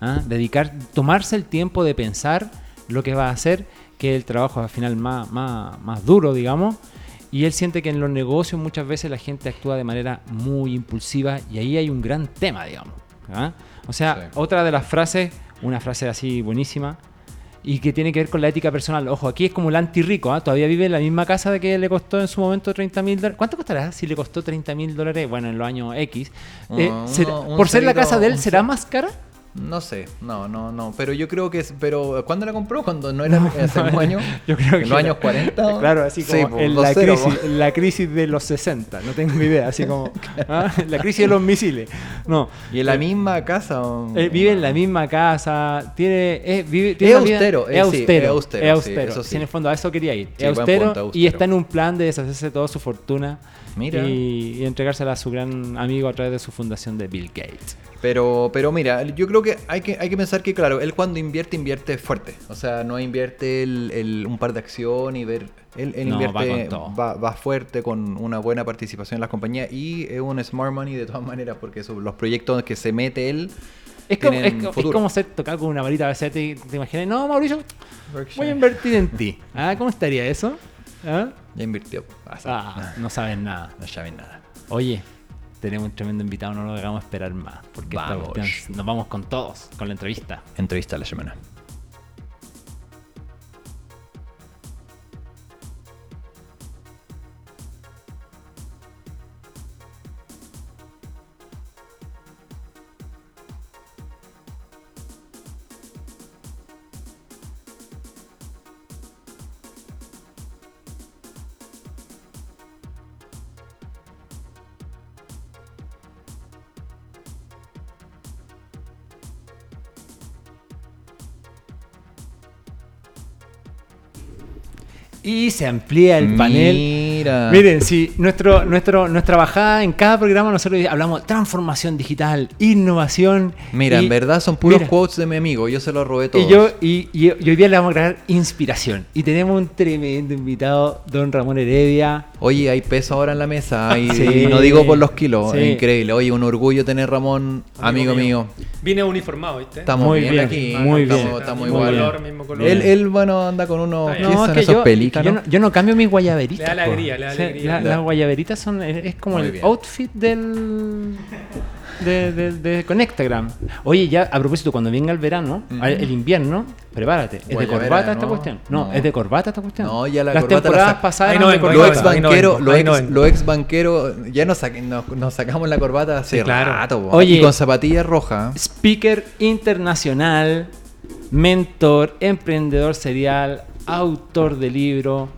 [SPEAKER 1] ¿ah? Dedicar, tomarse el tiempo de pensar lo que va a hacer que es el trabajo al final más, más, más duro, digamos. Y él siente que en los negocios muchas veces la gente actúa de manera muy impulsiva y ahí hay un gran tema, digamos. ¿ah? O sea,
[SPEAKER 2] Sí.
[SPEAKER 1] otra de las frases, una frase así buenísima, y que tiene que ver con la ética personal. Ojo, aquí es como el antirrico, ¿ah? todavía vive en la misma casa de que le costó en su momento 30 mil dólares. ¿Cuánto costará si le costó 30 mil dólares? Bueno, en los años X. Eh, ¿será-
[SPEAKER 2] uno- un
[SPEAKER 1] por ser la casa de él, ¿será más cara?
[SPEAKER 2] No sé, no, no, no. Pero yo creo que es. Pero ¿cuándo la compró? Cuando no era hace un año.
[SPEAKER 1] Yo creo que
[SPEAKER 2] en los años 40.
[SPEAKER 1] Claro, así
[SPEAKER 2] Sí,
[SPEAKER 1] como en, la
[SPEAKER 2] 2-0,
[SPEAKER 1] crisis, la crisis de los 60, no tengo idea, así como ¿ah? la crisis de los misiles. No,
[SPEAKER 2] Y en la misma casa.
[SPEAKER 1] él vive en la misma casa, tiene, es, vive,
[SPEAKER 2] Es
[SPEAKER 1] tiene vida-
[SPEAKER 2] austero,
[SPEAKER 1] es
[SPEAKER 2] eh, sí,
[SPEAKER 1] austero,
[SPEAKER 2] es austero,
[SPEAKER 1] es
[SPEAKER 2] sí,
[SPEAKER 1] austero.
[SPEAKER 2] eso
[SPEAKER 1] Sí, en el fondo a eso quería ir. Es austero,
[SPEAKER 2] punto,
[SPEAKER 1] y
[SPEAKER 2] austero.
[SPEAKER 1] está en un plan de deshacerse de toda su fortuna
[SPEAKER 2] Mira.
[SPEAKER 1] Y, y entregársela a su gran amigo a través de su fundación de Bill Gates.
[SPEAKER 2] Pero, pero mira, yo creo que hay, que hay que pensar que, claro, él cuando invierte, invierte fuerte. O sea, no invierte el, el- un par de acción y ver. Él, él
[SPEAKER 1] No, va
[SPEAKER 2] invierte,
[SPEAKER 1] todo.
[SPEAKER 2] va, va fuerte con una buena participación en las compañías y es un smart money de todas maneras, porque eso- los proyectos que se mete él.
[SPEAKER 1] Es como, es, es como ser tocado con una varita de te, te imaginas, no, Mauricio, voy a invertir en ti. Ah, ¿Cómo estaría eso? ¿Ah?
[SPEAKER 2] Ya invirtió.
[SPEAKER 1] Ah, no sabes nada.
[SPEAKER 2] No saben nada.
[SPEAKER 1] Oye, tenemos un tremendo invitado, no lo hagamos esperar más. Porque esta
[SPEAKER 2] Vamos.
[SPEAKER 1] cuestión- nos vamos con todos, con la entrevista.
[SPEAKER 2] Entrevista de la semana.
[SPEAKER 1] Y se amplía el panel.
[SPEAKER 2] Mira.
[SPEAKER 1] Miren, si nuestro, nuestro, nuestra bajada en cada programa nosotros hablamos de transformación digital, innovación.
[SPEAKER 2] Mira,
[SPEAKER 1] y-
[SPEAKER 2] en verdad son puros
[SPEAKER 1] mira,
[SPEAKER 2] quotes de mi amigo. Yo se los robé todos.
[SPEAKER 1] Y, yo, y, y- y hoy día le vamos a grabar inspiración. Y tenemos un tremendo invitado, don Ramón Heredia.
[SPEAKER 2] Oye, hay peso ahora en la mesa y,
[SPEAKER 1] Sí.
[SPEAKER 2] y no digo por los kilos,
[SPEAKER 1] Sí.
[SPEAKER 2] es increíble. Oye, un orgullo tener Ramón, amigo, mío.
[SPEAKER 4] Vine uniformado, ¿viste?
[SPEAKER 2] Estamos
[SPEAKER 1] Muy
[SPEAKER 2] bien,
[SPEAKER 1] bien,
[SPEAKER 2] aquí,
[SPEAKER 1] muy
[SPEAKER 2] estamos,
[SPEAKER 1] bien.
[SPEAKER 2] estamos
[SPEAKER 4] mismo
[SPEAKER 2] igual.
[SPEAKER 4] color, mismo color.
[SPEAKER 2] Él, él, bueno, anda con unos.
[SPEAKER 4] Está
[SPEAKER 2] ¿Qué
[SPEAKER 4] bien.
[SPEAKER 2] son
[SPEAKER 1] que
[SPEAKER 2] esos
[SPEAKER 1] yo, yo
[SPEAKER 2] no?
[SPEAKER 1] no, yo no cambio mis guayaberitas.
[SPEAKER 4] Le da alegría, le da alegría.
[SPEAKER 1] la- las guayaberitas son, es, como
[SPEAKER 2] Muy
[SPEAKER 1] el
[SPEAKER 2] bien.
[SPEAKER 1] outfit del de, de, de Connectagram. Oye, ya a propósito, cuando venga el verano,
[SPEAKER 2] Ujú.
[SPEAKER 1] el invierno, prepárate. ¿Es de corbata esta
[SPEAKER 2] ¿no?
[SPEAKER 1] cuestión? No,
[SPEAKER 2] No.
[SPEAKER 1] es de corbata esta cuestión.
[SPEAKER 2] No, ya la
[SPEAKER 1] Las
[SPEAKER 2] corbata
[SPEAKER 1] temporadas pasadas
[SPEAKER 4] no
[SPEAKER 2] Los ex banqueros,
[SPEAKER 4] no
[SPEAKER 2] ex, banqueros, ya nos, sa- nos, nos sacamos la corbata hace
[SPEAKER 4] Sí, claro.
[SPEAKER 2] rato, po.
[SPEAKER 1] Oye.
[SPEAKER 2] y con zapatillas rojas.
[SPEAKER 1] Speaker internacional, mentor, emprendedor serial, autor de libro,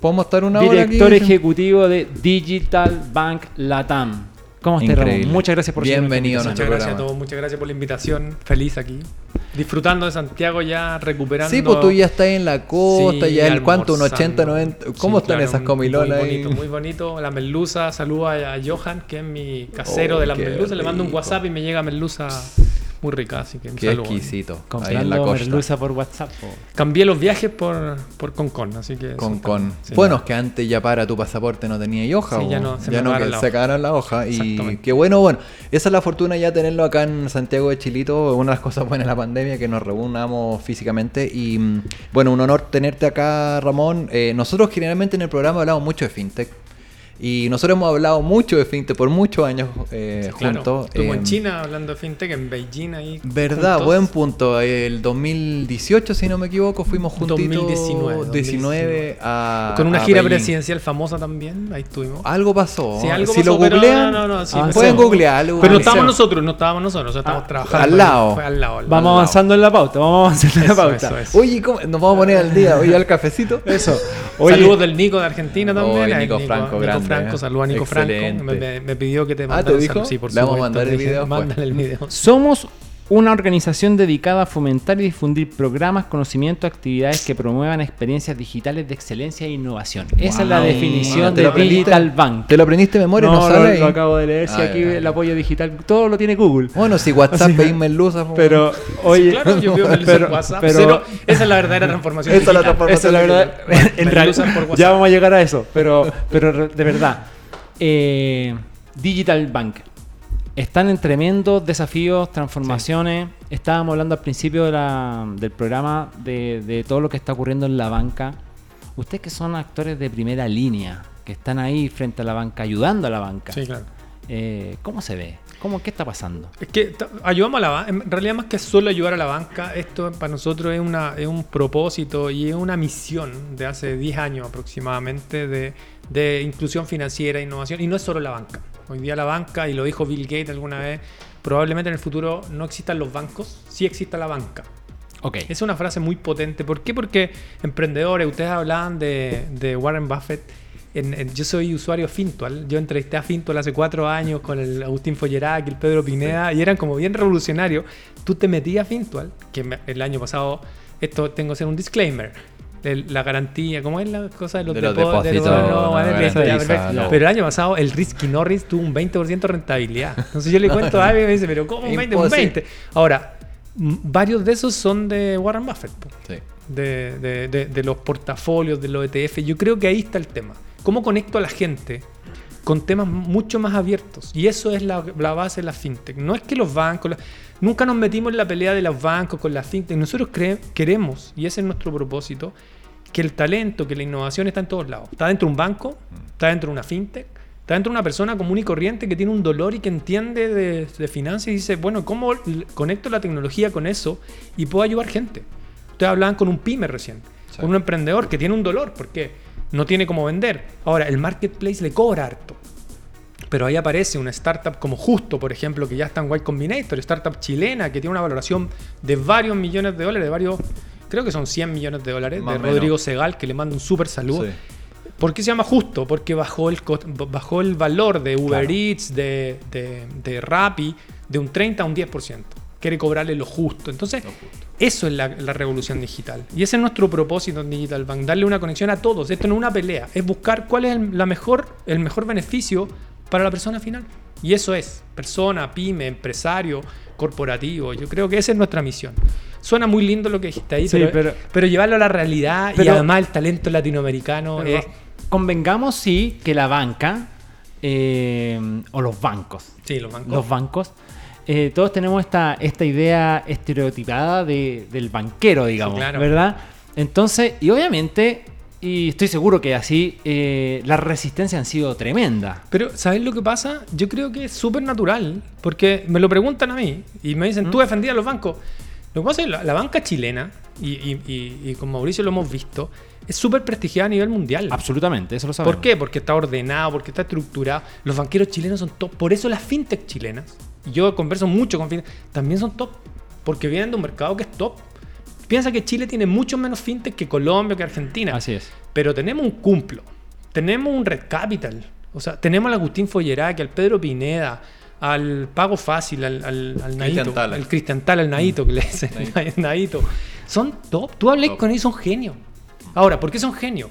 [SPEAKER 2] Podemos estar una hora aquí.
[SPEAKER 1] director ejecutivo de Digital Bank Latam. ¿Cómo estás, Ramón? Muchas gracias por
[SPEAKER 2] Bienvenido a
[SPEAKER 1] nuestra
[SPEAKER 4] Muchas gracias a todos, muchas gracias por la invitación. Feliz aquí. Disfrutando de Santiago ya, recuperando.
[SPEAKER 2] Sí, pues tú ya estás en la costa,
[SPEAKER 4] Sí,
[SPEAKER 2] ya el cuánto, un
[SPEAKER 4] almorzando.
[SPEAKER 2] 80, 90. ¿Cómo
[SPEAKER 4] Sí,
[SPEAKER 2] están
[SPEAKER 4] claro,
[SPEAKER 2] esas comilonas
[SPEAKER 4] Muy
[SPEAKER 2] ahí?
[SPEAKER 4] bonito, muy bonito. La merluza, saludo a, Johan, que es mi casero
[SPEAKER 2] Oh,
[SPEAKER 4] de las
[SPEAKER 2] qué
[SPEAKER 4] merluzas. Le mando un. WhatsApp y me llega merluza muy rica, así que un
[SPEAKER 2] Qué
[SPEAKER 4] saludo.
[SPEAKER 2] exquisito. Ahí en
[SPEAKER 1] Comprando
[SPEAKER 2] la costa.
[SPEAKER 1] merluza por WhatsApp. po.
[SPEAKER 4] Cambié los viajes por, por Concon, así que.
[SPEAKER 2] Con,
[SPEAKER 4] eso
[SPEAKER 2] con.
[SPEAKER 4] está- sí.
[SPEAKER 2] bueno, es que antes ya para tu pasaporte no tenía y hoja.
[SPEAKER 4] Sí, ya no, se
[SPEAKER 2] ya no, que
[SPEAKER 4] la
[SPEAKER 2] se acabaron la hoja. Y qué bueno, bueno. Esa es la fortuna ya tenerlo acá en Santiago de Chilito. Una de las cosas buenas de la pandemia que nos reunamos físicamente. Y mm, bueno, un honor tenerte acá, Ramón. Eh, nosotros generalmente en el programa hablamos mucho de fintech. Y nosotros hemos hablado mucho de fintech por muchos años eh,
[SPEAKER 4] Sí, claro.
[SPEAKER 2] juntos.
[SPEAKER 4] Estuvo en
[SPEAKER 2] Eh,
[SPEAKER 4] China hablando de fintech, en Beijing ahí.
[SPEAKER 2] Verdad,
[SPEAKER 4] juntos.
[SPEAKER 2] buen punto. El 2018, si no me equivoco, fuimos juntitos
[SPEAKER 4] 2019,
[SPEAKER 2] 19 a
[SPEAKER 4] Con una
[SPEAKER 2] a
[SPEAKER 4] gira
[SPEAKER 2] Beijing.
[SPEAKER 4] presidencial famosa también, ahí estuvimos.
[SPEAKER 2] Algo pasó.
[SPEAKER 4] Sí, algo
[SPEAKER 2] si
[SPEAKER 4] pasó,
[SPEAKER 2] lo googlean,
[SPEAKER 4] no, no, no, sí,
[SPEAKER 1] Ah,
[SPEAKER 2] pueden
[SPEAKER 1] sí.
[SPEAKER 2] googlearlo.
[SPEAKER 4] Pero no estábamos nosotros, no estábamos nosotros, nosotros estábamos
[SPEAKER 1] Ah,
[SPEAKER 4] trabajando.
[SPEAKER 2] al lado.
[SPEAKER 4] Fue al lado. al
[SPEAKER 1] Vamos
[SPEAKER 4] lado.
[SPEAKER 1] avanzando en la pauta, vamos avanzando en la pauta.
[SPEAKER 4] eso, eso.
[SPEAKER 2] Oye, ¿cómo? nos vamos a poner al día. Oye, al cafecito.
[SPEAKER 1] Eso. Oye,
[SPEAKER 4] Saludos del Nico de Argentina también.
[SPEAKER 2] Oye,
[SPEAKER 4] Ay,
[SPEAKER 2] Nico Franco, grande,
[SPEAKER 4] Franco, saludos a Nico
[SPEAKER 2] Excelente.
[SPEAKER 4] Franco. Me, me- me pidió que te
[SPEAKER 2] Ah,
[SPEAKER 4] mandara
[SPEAKER 2] ¿te dijo?
[SPEAKER 4] Sí, por
[SPEAKER 2] Le vamos a
[SPEAKER 4] supuesto.
[SPEAKER 2] mandar el
[SPEAKER 4] dije,
[SPEAKER 2] video después.
[SPEAKER 4] Mándale el video.
[SPEAKER 1] Somos una organización dedicada a fomentar y difundir programas, conocimientos, actividades que promuevan experiencias digitales de excelencia e innovación. Esa es la definición
[SPEAKER 2] ¿Te
[SPEAKER 1] de? Digital Bank.
[SPEAKER 2] ¿Te lo aprendiste de memoria? ¿No,
[SPEAKER 1] no, lo, lo acabo de leer. Si
[SPEAKER 2] Ah,
[SPEAKER 1] aquí el apoyo digital, todo lo tiene Google.
[SPEAKER 2] Bueno, si WhatsApp pedime luz.
[SPEAKER 1] Pero, oye,
[SPEAKER 4] Claro, yo
[SPEAKER 1] pero-
[SPEAKER 4] WhatsApp.
[SPEAKER 1] pero-
[SPEAKER 4] esa es la verdadera transformación.
[SPEAKER 2] Esa es la transformación.
[SPEAKER 1] Esa es la verdad.
[SPEAKER 4] Bueno,
[SPEAKER 1] en realidad, ya vamos a llegar a eso. Pero, pero de verdad. eh, Digital Bank. Están en tremendos desafíos, transformaciones. Estábamos hablando al principio de la- del programa de, de todo lo que está ocurriendo en la banca. Ustedes que son actores de primera línea, que están ahí frente a la banca, ayudando a la banca.
[SPEAKER 4] Sí, claro.
[SPEAKER 1] eh, ¿Cómo se ve? ¿Cómo, ¿Qué está pasando?
[SPEAKER 4] Es que ayudamos a la banca. En realidad, más que solo ayudar a la banca, esto para nosotros es, una, es un propósito y es una misión de hace 10 años aproximadamente de, de inclusión financiera innovación. Y no es solo la banca. Hoy día la banca, y lo dijo Bill Gates alguna vez, probablemente en el futuro no existan los bancos, sí exista la banca.
[SPEAKER 1] Ok.
[SPEAKER 4] Es una frase muy potente. ¿Por qué? Porque emprendedores, ustedes hablaban de, de Warren Buffett. En- en- yo soy usuario Fintual. Yo entrevisté a Fintual hace cuatro años con el Agustín Follerac y el Pedro Pineda y eran como bien revolucionarios. Tú te metías a Fintual, que el año pasado, esto tengo que hacer un disclaimer. El- la garantía, ¿cómo es la cosa de los,
[SPEAKER 2] De los
[SPEAKER 4] depo- de los-
[SPEAKER 2] depósitos,
[SPEAKER 4] no,
[SPEAKER 2] no.
[SPEAKER 4] Pero el año pasado el Risky Norris tuvo un 20% de rentabilidad. Entonces yo le cuento a alguien y me dice, pero ¿cómo un 20? Un
[SPEAKER 2] Imposible.
[SPEAKER 4] 20. Ahora, varios de esos son de Warren Buffett.
[SPEAKER 2] Sí.
[SPEAKER 4] de, de- de- de los portafolios, de los ETF. Yo creo que ahí está el tema. ¿Cómo conecto a la gente con temas mucho más abiertos? Y eso es la, la base de la fintech. No es que los bancos... la- nunca nos metimos en la pelea de los bancos con la fintech. Nosotros queremos, y ese es nuestro propósito, que el talento, que la innovación está en todos lados. Está dentro de un banco, está dentro de una fintech, está dentro de una persona común y corriente que tiene un dolor y que entiende de, de finanzas y dice, bueno, ¿cómo conecto la tecnología con eso y puedo ayudar gente? Ustedes hablaban con un pyme recién,
[SPEAKER 2] Sí.
[SPEAKER 4] con un emprendedor que tiene un dolor porque no tiene cómo vender. Ahora, el marketplace le cobra harto. Pero ahí aparece una startup como Justo, por ejemplo, que ya está en Y Combinator, startup chilena que tiene una valoración de varios millones de dólares, de varios, creo que son 100 millones de dólares,
[SPEAKER 2] Más
[SPEAKER 4] de
[SPEAKER 2] menos.
[SPEAKER 4] Rodrigo Segal, que le manda un súper saludo.
[SPEAKER 2] Sí.
[SPEAKER 4] ¿Por qué se llama justo? Porque bajó el, cost- bajó el valor de Uber
[SPEAKER 1] Claro.
[SPEAKER 4] Eats, de, de, de Rappi, de un 30 a un 10%. Quiere cobrarle lo justo. Entonces,
[SPEAKER 2] Lo justo.
[SPEAKER 4] eso es la, la revolución digital. Y ese es nuestro propósito en Digital Bank, darle una conexión a todos. Esto no es una pelea, es buscar cuál es el, la mejor, el mejor beneficio para la persona final. Y eso es, persona, pyme, empresario, corporativo. Yo creo que esa es nuestra misión. Suena muy lindo lo que dijiste ahí,
[SPEAKER 1] Sí,
[SPEAKER 4] pero,
[SPEAKER 1] pero-
[SPEAKER 4] pero llevarlo a la realidad y además el talento latinoamericano es...
[SPEAKER 1] Convengamos, sí, que la banca eh, o los bancos,
[SPEAKER 4] Sí, los bancos.
[SPEAKER 1] los bancos, eh, todos tenemos esta, esta idea estereotipada de- del banquero, digamos,
[SPEAKER 4] claro.
[SPEAKER 1] ¿verdad? Entonces, y obviamente, y estoy seguro que así, eh, las resistencias han sido tremendas.
[SPEAKER 4] Pero, ¿sabes lo que pasa? Yo creo que es súper natural, porque me lo preguntan a mí y me dicen, ¿tú defendías los bancos? Lo que pasa es que la, la banca chilena, y, y- y- y con Mauricio lo hemos visto, es súper prestigiada a nivel mundial.
[SPEAKER 1] Absolutamente, eso lo sabemos.
[SPEAKER 4] ¿Por qué? Porque está ordenado, porque está estructurado. Los banqueros chilenos son top. Por eso las fintech chilenas, y yo converso mucho con fintech, también son top. Porque vienen de un mercado que es top. Piensa que Chile tiene mucho menos fintech que Colombia, que Argentina.
[SPEAKER 1] Así es.
[SPEAKER 4] Pero tenemos un Cumplo, tenemos un Red Capital, o sea, tenemos al Agustín Follerac, al Pedro Pineda, al Pago Fácil, al, al, al Naito, al Cristian Tala, al Naito, que le dicen, Naito. Son top, tú hablé con ellos, son genios. Ahora, ¿por qué son genios?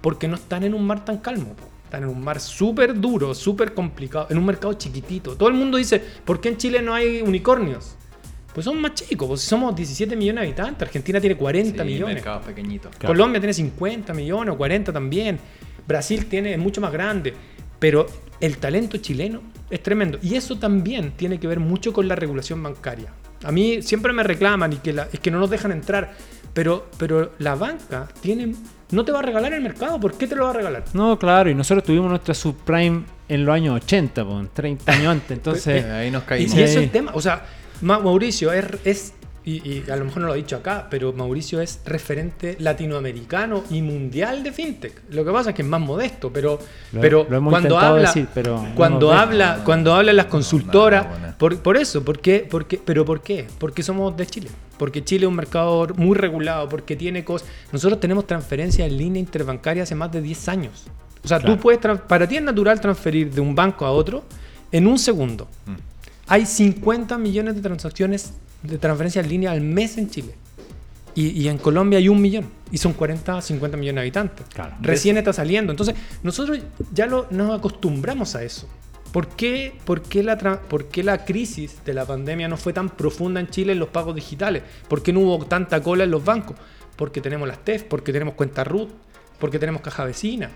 [SPEAKER 4] Porque no están en un mar tan calmo, po. están en un mar súper duro, súper complicado, en un mercado chiquitito. Todo el mundo dice, ¿por qué en Chile no hay unicornios? Pues son más chicos, pues si somos 17 millones de habitantes, Argentina tiene 40
[SPEAKER 2] Sí,
[SPEAKER 4] millones.
[SPEAKER 2] mercados pequeñitos.
[SPEAKER 1] Claro.
[SPEAKER 4] Colombia tiene 50 millones o 40 también. Brasil tiene es mucho más grande. Pero el talento chileno es tremendo. Y eso también tiene que ver mucho con la regulación bancaria. A mí siempre me reclaman y que la- es que no nos dejan entrar. Pero, pero la banca tiene, no te va a regalar el mercado. ¿Por qué te lo va a regalar?
[SPEAKER 1] No, claro, y nosotros tuvimos nuestra subprime en los años 80, pues, 30 años antes, entonces...
[SPEAKER 2] Eh, ahí nos
[SPEAKER 4] Y,
[SPEAKER 2] caímos.
[SPEAKER 4] y eso es el tema. O sea, Ma- Mauricio es, es y, y a lo mejor no lo he dicho acá, pero Mauricio es referente latinoamericano y mundial de fintech. Lo que pasa es que es más modesto, pero,
[SPEAKER 1] Lo-
[SPEAKER 4] pero
[SPEAKER 1] lo hemos
[SPEAKER 4] cuando habla,
[SPEAKER 1] decir, pero no
[SPEAKER 4] cuando habla,
[SPEAKER 2] No,
[SPEAKER 4] cuando hablan las
[SPEAKER 2] no,
[SPEAKER 4] consultoras, por, por eso, ¿por qué? ¿Por qué? pero ¿por qué? Porque somos de Chile. Porque Chile es un mercado muy regulado, porque tiene cosas. Nosotros tenemos transferencias en línea interbancaria hace más de 10 años. O sea,
[SPEAKER 1] Claro.
[SPEAKER 4] tú puedes, para ti es natural transferir de un banco a otro en un segundo.
[SPEAKER 2] Mm.
[SPEAKER 4] Hay 50 millones de transacciones de transferencia en línea al mes en Chile. Y, y en Colombia hay un millón. Y son 40, 50 millones de habitantes.
[SPEAKER 1] Claro.
[SPEAKER 4] Recién está saliendo. Entonces, nosotros ya lo, nos acostumbramos a eso. ¿Por qué, por, qué la por qué la crisis de la pandemia no fue tan profunda en Chile en los pagos digitales? ¿Por qué no hubo tanta cola en los bancos? Porque tenemos las TEF, porque tenemos cuenta RUT, porque tenemos caja vecina.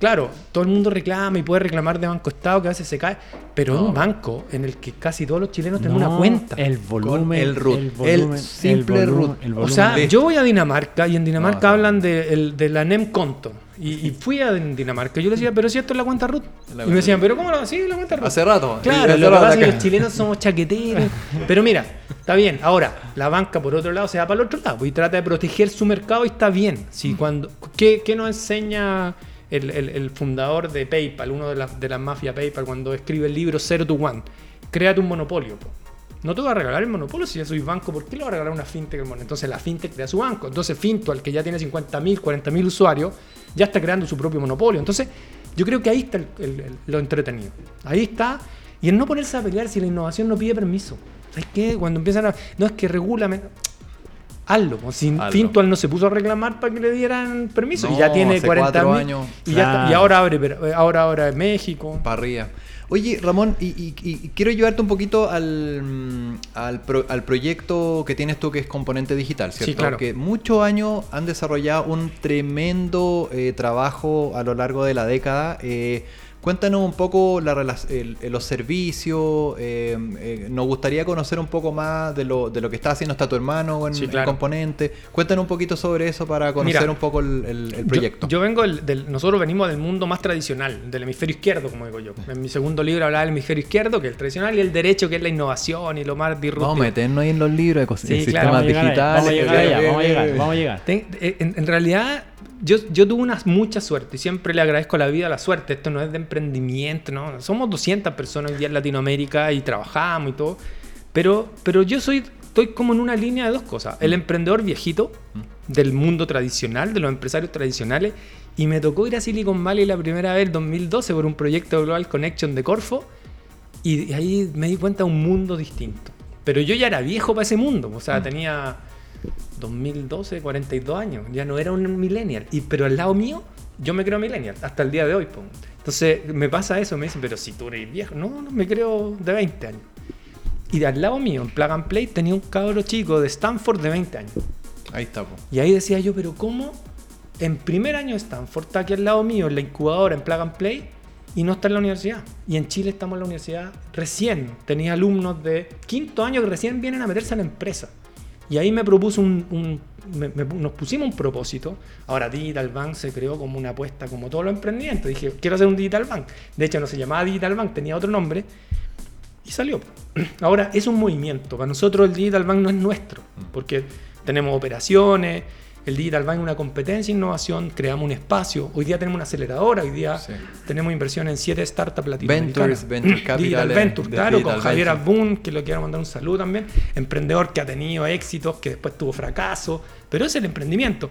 [SPEAKER 4] Claro, todo el mundo reclama y puede reclamar de Banco Estado que a veces se cae, pero es
[SPEAKER 2] No.
[SPEAKER 4] un banco en el que casi todos los chilenos tenemos
[SPEAKER 1] No,
[SPEAKER 4] una cuenta.
[SPEAKER 1] El volumen.
[SPEAKER 2] Con el root. El
[SPEAKER 1] volumen,
[SPEAKER 2] simple
[SPEAKER 1] volumen,
[SPEAKER 2] root.
[SPEAKER 1] el
[SPEAKER 4] O sea, yo voy a Dinamarca y en Dinamarca
[SPEAKER 2] No,
[SPEAKER 4] hablan de, el- de la NEM Conto. Y, y fui a Dinamarca. Yo le decía, pero si esto es la cuenta root.
[SPEAKER 2] La
[SPEAKER 4] y me decían, pero ¿cómo lo Sí, la cuenta root.
[SPEAKER 2] Hace rato.
[SPEAKER 4] Claro, lo que
[SPEAKER 2] rato
[SPEAKER 4] pasa es que los chilenos somos chaqueteros. Pero mira, está bien. Ahora, la banca por otro lado se va para el otro lado y trata de proteger su mercado y está bien. Si cuando, ¿qué, qué nos enseña el, el- el fundador de PayPal, uno de las de la mafia PayPal, cuando escribe el libro Zero to One? Créate un monopolio. po. No te voy a regalar el monopolio si ya soy banco. ¿Por qué le voy a regalar una fintech? Entonces la fintech crea su banco. Entonces Finto, al que ya tiene 50.000, 40.000 usuarios, ya está creando su propio monopolio. Entonces yo creo que ahí está el- el- el- lo entretenido. Ahí está. Y en no ponerse a pelear si la innovación no pide permiso. ¿Sabes qué? Cuando empiezan a... No es que regúlame... Hazlo. pues, Si
[SPEAKER 2] Hazlo.
[SPEAKER 4] Fintual no se puso a reclamar para que le dieran permiso. y ya tiene
[SPEAKER 2] hace
[SPEAKER 4] 40
[SPEAKER 2] cuatro
[SPEAKER 4] mil,
[SPEAKER 2] años.
[SPEAKER 4] Y, ya y ahora abre, pero- ahora, ahora en México.
[SPEAKER 2] Para arriba. Oye, Ramón, y, y- y quiero llevarte un poquito al, al, pro- al proyecto que tienes tú, que es Componente Digital, ¿cierto?
[SPEAKER 4] Sí, claro.
[SPEAKER 2] Que muchos años han desarrollado un tremendo eh, trabajo a lo largo de la década. Eh, cuéntanos un poco la rela- el- el- los servicios. eh, eh, nos gustaría conocer un poco más de lo, de lo que está haciendo está tu hermano en,
[SPEAKER 4] Sí,
[SPEAKER 2] en
[SPEAKER 4] claro.
[SPEAKER 2] Componente. Cuéntanos un poquito sobre eso para conocer
[SPEAKER 4] Mira,
[SPEAKER 2] un poco el, el- el
[SPEAKER 4] Yo-
[SPEAKER 2] proyecto.
[SPEAKER 4] Yo, vengo del, del- Nosotros venimos del mundo más tradicional, del hemisferio izquierdo, como digo yo. En mi segundo libro hablaba del hemisferio izquierdo, que es el tradicional, y el derecho, que es la innovación y lo más disruptivo.
[SPEAKER 2] Vamos a meternos ahí en los libros de
[SPEAKER 4] Sí,
[SPEAKER 2] en
[SPEAKER 4] claro,
[SPEAKER 1] Vamos a llegar
[SPEAKER 2] digitales.
[SPEAKER 1] vamos a llegar allá, vamos a llegar,
[SPEAKER 2] bien.
[SPEAKER 1] vamos a llegar.
[SPEAKER 4] Ten- eh, en, en realidad, yo, yo tuve una mucha suerte y siempre le agradezco a la vida la suerte. Esto no es de emprendimiento, ¿no? Somos 200 personas hoy día en Latinoamérica y trabajamos y todo. Pero, pero yo soy, estoy como en una línea de dos cosas. El emprendedor viejito del mundo tradicional, de los empresarios tradicionales. Y me tocó ir a Silicon Valley la primera vez, en 2012, por un proyecto Global Connection de Corfo. Y ahí me di cuenta de un mundo distinto. Pero yo ya era viejo para ese mundo. O sea, tenía 2012, 42 años. Ya no era un millennial. Y, pero al lado mío, yo me creo millennial. Hasta el día de hoy. po. Entonces me pasa eso. Me dicen, pero si tú eres viejo. No, no, me creo de 20 años. Y de al lado mío, en Plug and Play, tenía un cabro chico de Stanford de 20 años.
[SPEAKER 2] Ahí está, po.
[SPEAKER 4] Y ahí decía yo, pero ¿cómo en primer año de Stanford está aquí al lado mío, en la incubadora, en Plug and Play, y no está en la universidad? Y en Chile estamos en la universidad recién. Tenía alumnos de quinto año que recién vienen a meterse en la empresa. Y ahí me propuso un... un- me- me- nos pusimos un propósito. Ahora Digital Bank se creó como una apuesta, como todos los emprendimientos. Dije, quiero hacer un Digital Bank. De hecho, no se llamaba Digital Bank, tenía otro nombre. Y salió. Ahora, es un movimiento. Para nosotros el Digital Bank no es nuestro, porque tenemos operaciones, el Digital Bank es una competencia, innovación, creamos un espacio. Hoy día tenemos una aceleradora, hoy día
[SPEAKER 2] Sí.
[SPEAKER 4] tenemos inversión en siete startups latinoamericanas.
[SPEAKER 2] Ventures, Venture Capital.
[SPEAKER 4] Digital Venture, claro,
[SPEAKER 2] Digital
[SPEAKER 4] con Javier. Abun, que le quiero mandar un saludo también. Emprendedor que ha tenido éxitos, que después tuvo fracaso, pero es el emprendimiento.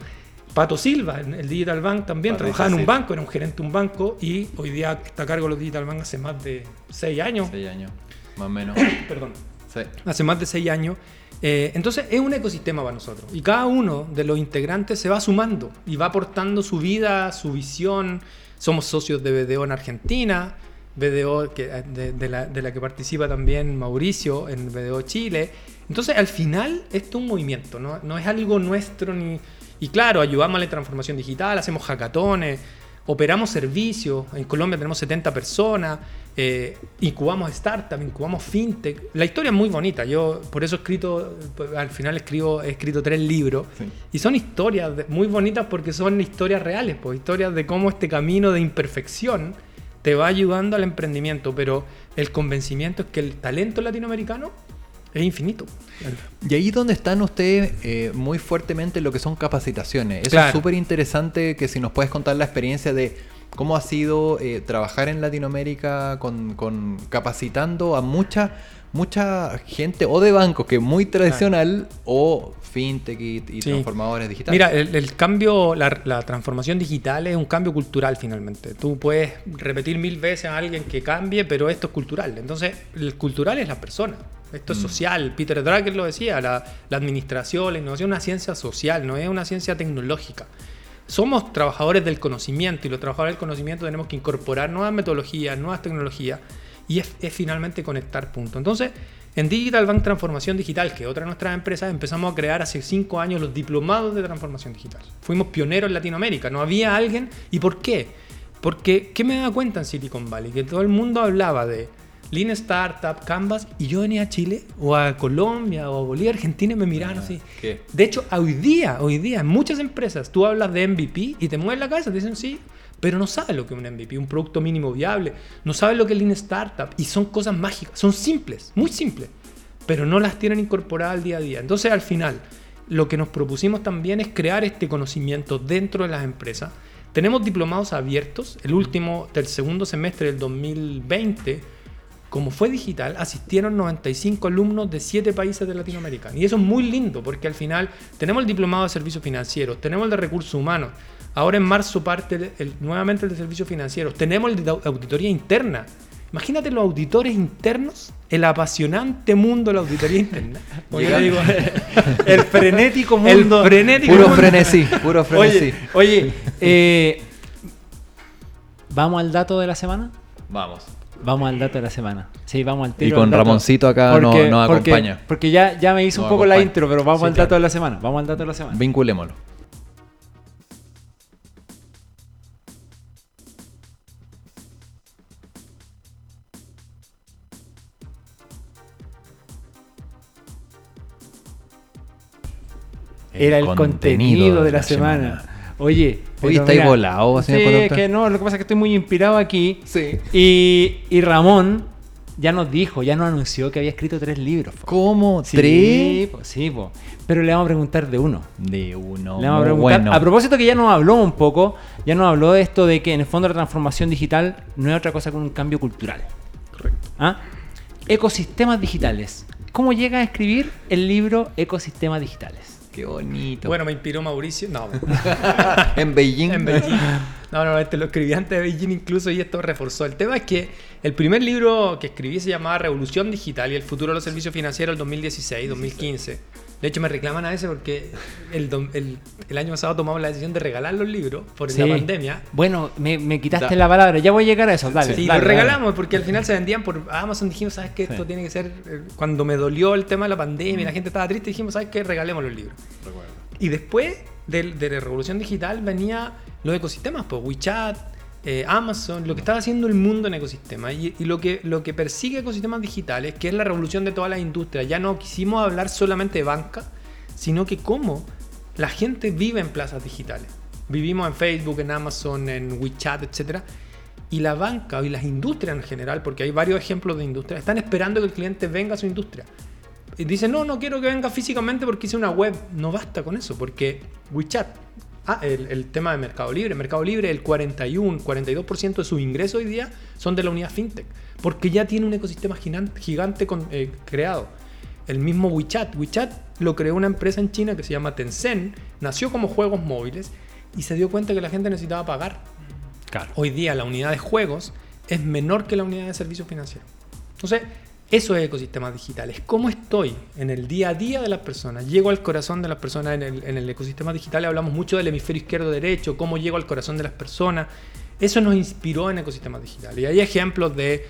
[SPEAKER 4] Pato Silva, en el Digital Bank también, trabajaba en un
[SPEAKER 2] Silva.
[SPEAKER 4] banco, era un gerente de un banco y hoy día está a cargo de los Digital Bank hace más de seis años.
[SPEAKER 2] Seis años, más o menos.
[SPEAKER 4] Perdón
[SPEAKER 2] Sí.
[SPEAKER 4] hace más de seis años. Eh, entonces es un ecosistema para nosotros. Y cada uno de los integrantes se va sumando y va aportando su vida, su visión. Somos socios de BDO en Argentina, BDO que, eh, de, la, que participa también Mauricio en BDO Chile. Entonces al final esto es un movimiento, no, no es algo nuestro ni... Y claro, ayudamos a la transformación digital, hacemos hackatones, operamos servicios. En Colombia tenemos 70 personas, eh, incubamos startups, incubamos fintech. La historia es muy bonita. Yo por eso he escrito, pues, al final escribo, he escrito tres libros.
[SPEAKER 2] Sí.
[SPEAKER 4] Y son historias muy bonitas porque son historias reales, pues, historias de cómo este camino de imperfección te va ayudando al emprendimiento. Pero el convencimiento es que el talento latinoamericano es infinito.
[SPEAKER 2] Y ahí donde están ustedes eh, muy fuertemente lo que son capacitaciones. Eso
[SPEAKER 4] Claro.
[SPEAKER 2] es súper interesante que si nos puedes contar la experiencia de cómo ha sido eh, trabajar en Latinoamérica con, con capacitando a mucha mucha gente o de bancos que es muy tradicional o fintech y, y
[SPEAKER 4] Sí.
[SPEAKER 2] transformadores digitales.
[SPEAKER 4] Mira, el, el cambio, la, la transformación digital es un cambio cultural finalmente. Tú puedes repetir mil veces a alguien que cambie, pero esto es cultural. Entonces, el cultural es la persona. Esto es
[SPEAKER 2] Mm.
[SPEAKER 4] social. Peter Drucker lo decía, la, la administración, la innovación es una ciencia social, no es una ciencia tecnológica. Somos trabajadores del conocimiento y los trabajadores del conocimiento tenemos que incorporar nuevas metodologías, nuevas tecnologías y es, es finalmente conectar puntos. Entonces, en Digital Bank Transformación Digital, que es otra de nuestras empresas, empezamos a crear hace cinco años los diplomados de transformación digital. Fuimos pioneros en Latinoamérica, no había alguien. ¿Y por qué? Porque, ¿qué me daba cuenta en Silicon Valley? Que todo el mundo hablaba de Lean Startup, Canvas, y yo venía a Chile, o a Colombia, o a Bolivia, Argentina, y me miraban
[SPEAKER 2] Ah,
[SPEAKER 4] así.
[SPEAKER 2] ¿qué?
[SPEAKER 4] De hecho, hoy día, hoy día, en muchas empresas, tú hablas de MVP y te mueves la cabeza, te dicen sí, pero no sabes lo que es un MVP, un producto mínimo viable, no sabes lo que es Lean Startup, y son cosas mágicas, son simples, muy simples, pero no las tienen incorporadas al día a día. Entonces, al final, lo que nos propusimos también es crear este conocimiento dentro de las empresas. Tenemos diplomados abiertos, el último del segundo semestre del 2020 como fue digital, asistieron 95 alumnos de 7 países de Latinoamérica. Y eso es muy lindo, porque al final tenemos el diplomado de servicios financieros, tenemos el de recursos humanos, ahora en marzo parte el- el- nuevamente el de servicios financieros, tenemos el de au- auditoría interna. Imagínate los auditores internos, el apasionante mundo de la auditoría interna. Digo,
[SPEAKER 1] El frenético
[SPEAKER 4] el
[SPEAKER 1] mundo.
[SPEAKER 4] frenético
[SPEAKER 2] Puro
[SPEAKER 4] mundo.
[SPEAKER 2] frenesí, puro frenesí.
[SPEAKER 1] Oye, oye eh, ¿vamos al dato de la semana?
[SPEAKER 2] Vamos.
[SPEAKER 1] Vamos al dato de la semana. Sí, vamos al
[SPEAKER 2] Y
[SPEAKER 1] tiro.
[SPEAKER 2] con
[SPEAKER 1] al dato.
[SPEAKER 2] Ramoncito acá no- nos
[SPEAKER 1] porque-
[SPEAKER 2] acompaña.
[SPEAKER 1] Porque ya, ya me hizo un poco la intro, pero vamos
[SPEAKER 4] Sí,
[SPEAKER 1] al dato
[SPEAKER 4] claro.
[SPEAKER 1] de la semana. Vamos al dato de la semana.
[SPEAKER 2] Vinculémoslo.
[SPEAKER 1] Era el contenido, de la, semana. Oye,
[SPEAKER 2] Oye, estáis volado, señor
[SPEAKER 1] Sí,
[SPEAKER 2] conductor.
[SPEAKER 1] es que no, lo que pasa es que estoy muy inspirado aquí.
[SPEAKER 2] Sí.
[SPEAKER 1] Y, y Ramón ya nos dijo, ya nos anunció que había escrito tres libros. po.
[SPEAKER 2] ¿Cómo?
[SPEAKER 1] Sí,
[SPEAKER 2] ¿Tres?
[SPEAKER 1] po, sí, po. pero le vamos a preguntar de uno.
[SPEAKER 2] De uno.
[SPEAKER 1] Le vamos a preguntar.
[SPEAKER 2] bueno.
[SPEAKER 1] A propósito que ya nos habló un poco, ya nos habló de esto de que en el fondo la transformación digital no es otra cosa que un cambio cultural.
[SPEAKER 4] Correcto.
[SPEAKER 1] ¿Ah? Ecosistemas digitales. ¿Cómo llega a escribir el libro Ecosistemas digitales?
[SPEAKER 2] Qué bonito.
[SPEAKER 4] Bueno, me inspiró Mauricio. No,
[SPEAKER 2] en Beijing.
[SPEAKER 4] en Beijing. No, no, este lo escribí antes de Beijing incluso y esto reforzó. El tema es que el primer libro que escribí se llamaba Revolución Digital y el futuro de los servicios financieros el 2016-2015. De hecho, me reclaman a ese porque el, el- el año pasado tomamos la decisión de regalar los libros por
[SPEAKER 1] Sí.
[SPEAKER 4] la pandemia.
[SPEAKER 1] Bueno, me, me quitaste
[SPEAKER 2] Da-
[SPEAKER 1] la palabra, ya voy a llegar a eso, dale.
[SPEAKER 4] Sí,
[SPEAKER 1] dale,
[SPEAKER 4] los
[SPEAKER 1] dale.
[SPEAKER 4] regalamos porque al final se vendían por Amazon. Dijimos, ¿sabes qué? Esto
[SPEAKER 1] Sí.
[SPEAKER 4] tiene que ser. eh, Cuando me dolió el tema de la pandemia y la gente estaba triste, dijimos, ¿sabes qué? Regalemos los libros. Y después de, de la revolución digital venía los ecosistemas, pues WeChat, eh, Amazon, lo que estaba haciendo el mundo en ecosistemas. Y, lo, que, lo que persigue ecosistemas digitales, que es la revolución de todas las industrias. Ya no quisimos hablar solamente de banca, sino que cómo la gente vive en plazas digitales. Vivimos en Facebook, en Amazon, en WeChat, etc. Y la banca y las industrias en general, porque hay varios ejemplos de industrias, están esperando que el cliente venga a su industria. Y dicen, no, no quiero que venga físicamente porque hice una web. No basta con eso, porque WeChat, ah, el, el tema de Mercado Libre. Mercado Libre, el 41, 42% de sus ingresos hoy día son de la unidad FinTech, porque ya tiene un ecosistema gigante con- eh, creado. El mismo WeChat. WeChat lo creó una empresa en China que se llama Tencent, nació como juegos móviles y se dio cuenta que la gente necesitaba pagar.
[SPEAKER 1] Claro.
[SPEAKER 4] Hoy día la unidad de juegos es menor que la unidad de servicios financieros. Entonces, eso es ecosistemas digitales. ¿Cómo estoy en el día a día de las personas? Llego al corazón de las personas en el, ecosistema digital. Hablamos mucho del hemisferio izquierdo-derecho, cómo llego al corazón de las personas. Eso nos inspiró en ecosistemas digitales. Y hay ejemplos de,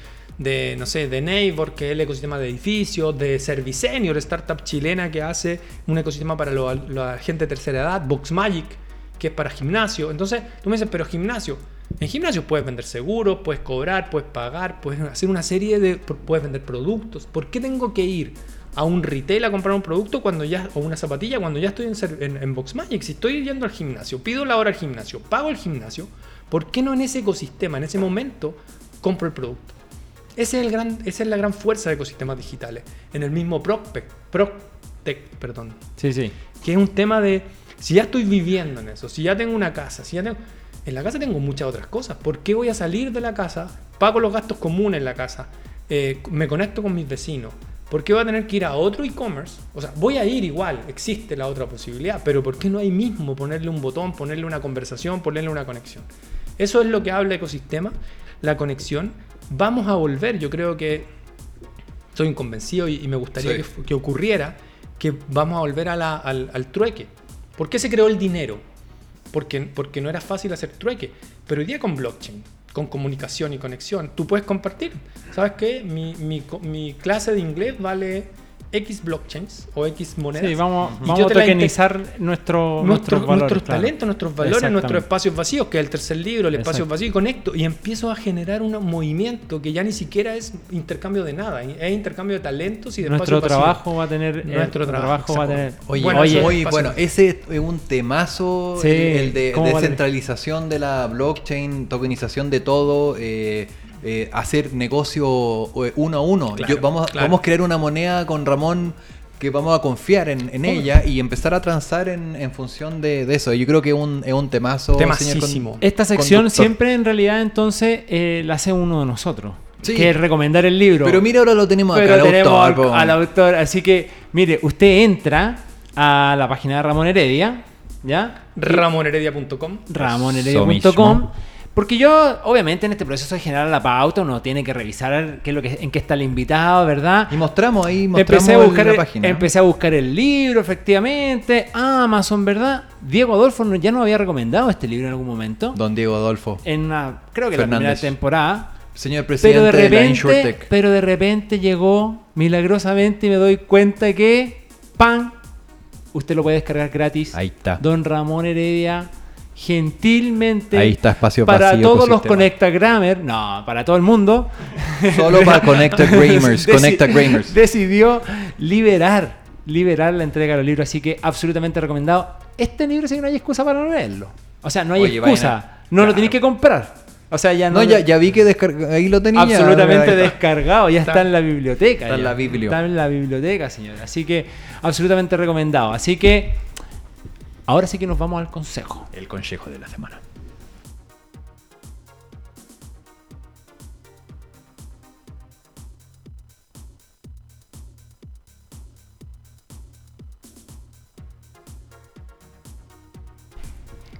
[SPEAKER 4] no sé, de Neighbor, que es el ecosistema de edificios, de Servicenior, startup chilena que hace un ecosistema para la gente de tercera edad, Boxmagic, que es para gimnasio. Entonces, tú me dices, pero gimnasio. En gimnasio puedes vender seguros, puedes cobrar, puedes pagar, puedes hacer una serie de. puedes vender productos. ¿Por qué tengo que ir a un retail a comprar un producto cuando ya. o una zapatilla cuando ya estoy en, en, en Boxmagic? Si estoy yendo al gimnasio, pido la hora al gimnasio, pago el gimnasio, ¿por qué no en ese ecosistema, en ese momento, compro el producto? Ese es el gran, esa es la gran fuerza de ecosistemas digitales. En el mismo Proctec, Proctec, perdón,
[SPEAKER 1] Sí, sí.
[SPEAKER 4] que es un tema de si ya estoy viviendo en eso, si ya tengo una casa, si ya tengo en la casa tengo muchas otras cosas. ¿Por qué voy a salir de la casa? Pago los gastos comunes en la casa, eh, me conecto con mis vecinos. ¿Por qué voy a tener que ir a otro e-commerce? O sea, voy a ir igual, existe la otra posibilidad, pero ¿por qué no hay mismo ponerle un botón, ponerle una conversación, ponerle una conexión? Eso es lo que habla ecosistema, la conexión. Vamos a volver, yo creo que soy inconvencido y, y me gustaría
[SPEAKER 2] Sí.
[SPEAKER 4] que, ocurriera que vamos a volver a la- al, al trueque. ¿Por qué se creó el dinero? Porque, porque no era fácil hacer trueque. Pero hoy día con blockchain, con comunicación y conexión, tú puedes compartir. ¿Sabes qué? Mi, mi clase de inglés vale X blockchains o X monedas.
[SPEAKER 1] Sí, vamos,
[SPEAKER 4] Y
[SPEAKER 1] vamos
[SPEAKER 4] yo
[SPEAKER 1] a tokenizar nuestro,
[SPEAKER 4] nuestros,
[SPEAKER 1] nuestros valores.
[SPEAKER 4] nuestros
[SPEAKER 1] claro.
[SPEAKER 4] talentos, nuestros valores, nuestros espacios vacíos, que es el tercer libro, el espacio
[SPEAKER 1] Exacto.
[SPEAKER 4] vacío, y conecto y empiezo a generar un movimiento que ya ni siquiera es intercambio de nada, es intercambio de talentos y de
[SPEAKER 1] Nuestro
[SPEAKER 4] espacios vacíos.
[SPEAKER 1] trabajo va a tener.
[SPEAKER 4] Nuestro
[SPEAKER 1] el
[SPEAKER 4] trabajo,
[SPEAKER 1] va a tener.
[SPEAKER 2] Oye,
[SPEAKER 4] Bueno,
[SPEAKER 2] oye, bueno, ese es un temazo,
[SPEAKER 1] Sí,
[SPEAKER 2] el, de
[SPEAKER 1] ¿cómo va a-
[SPEAKER 2] descentralización de la blockchain, tokenización de todo, eh, eh, hacer negocio eh, uno a uno.
[SPEAKER 4] Claro,
[SPEAKER 2] Yo- vamos,
[SPEAKER 4] claro.
[SPEAKER 2] vamos a crear una moneda con Ramón que vamos a confiar en, en ella y empezar a transar en, en función de, de eso. Yo creo que es un, es un temazo.
[SPEAKER 4] Temasísimo.
[SPEAKER 2] con-
[SPEAKER 1] Esta sección
[SPEAKER 2] conductor.
[SPEAKER 1] siempre en realidad entonces eh, la hace uno de nosotros.
[SPEAKER 2] Sí.
[SPEAKER 1] Que es recomendar el libro.
[SPEAKER 2] Pero mira, ahora lo tenemos
[SPEAKER 1] Pero
[SPEAKER 2] acá, al
[SPEAKER 1] tenemos
[SPEAKER 2] autor,
[SPEAKER 1] al,
[SPEAKER 2] po.
[SPEAKER 1] al autor. Así que, mire, usted entra a la página de Ramón Heredia, ¿ya?
[SPEAKER 4] ramonheredia.com.
[SPEAKER 1] ramonheredia.com. Porque yo, obviamente, en este proceso de generar la pauta, uno tiene que revisar qué es lo que, en qué está el invitado, ¿verdad?
[SPEAKER 2] Y mostramos ahí, mostramos
[SPEAKER 1] Empecé a, buscar
[SPEAKER 2] la
[SPEAKER 1] el,
[SPEAKER 2] página.
[SPEAKER 1] empecé a buscar el libro, efectivamente. Amazon, ¿verdad? Diego Adolfo ya nos había recomendado este libro en algún momento.
[SPEAKER 2] Don Diego Adolfo.
[SPEAKER 1] En una, creo que la primera temporada.
[SPEAKER 2] Señor
[SPEAKER 1] Pero
[SPEAKER 2] presidente
[SPEAKER 1] de
[SPEAKER 2] de, la
[SPEAKER 1] repente,
[SPEAKER 2] InsurTech.
[SPEAKER 1] pero de repente llegó milagrosamente y me doy cuenta que ¡pam! Usted lo puede descargar gratis.
[SPEAKER 2] Ahí está.
[SPEAKER 1] Don Ramón Heredia gentilmente
[SPEAKER 2] Ahí está, espacio
[SPEAKER 1] para
[SPEAKER 2] vacío,
[SPEAKER 1] todos los
[SPEAKER 2] ecosistema.
[SPEAKER 1] Conectagrammers, no, para todo el mundo.
[SPEAKER 2] Solo para Connectagramers,
[SPEAKER 1] Deci-
[SPEAKER 2] Connectagramers.
[SPEAKER 1] Decidió liberar, liberar la entrega de los libros, así que absolutamente recomendado. Este libro sí que no hay excusa para no leerlo. O sea, no hay
[SPEAKER 2] Oye,
[SPEAKER 1] excusa.
[SPEAKER 2] vaina.
[SPEAKER 1] No lo tenéis que comprar. O sea, ya no.
[SPEAKER 2] No, ya, ya vi que ahí lo tenía.
[SPEAKER 1] absolutamente descargado, ya está,
[SPEAKER 4] Está-
[SPEAKER 1] en la biblioteca.
[SPEAKER 2] está en
[SPEAKER 1] ya.
[SPEAKER 2] la biblio.
[SPEAKER 1] Está en la biblioteca, señora. Así que absolutamente recomendado. Así que ahora sí que nos vamos al consejo.
[SPEAKER 2] El consejo de la semana.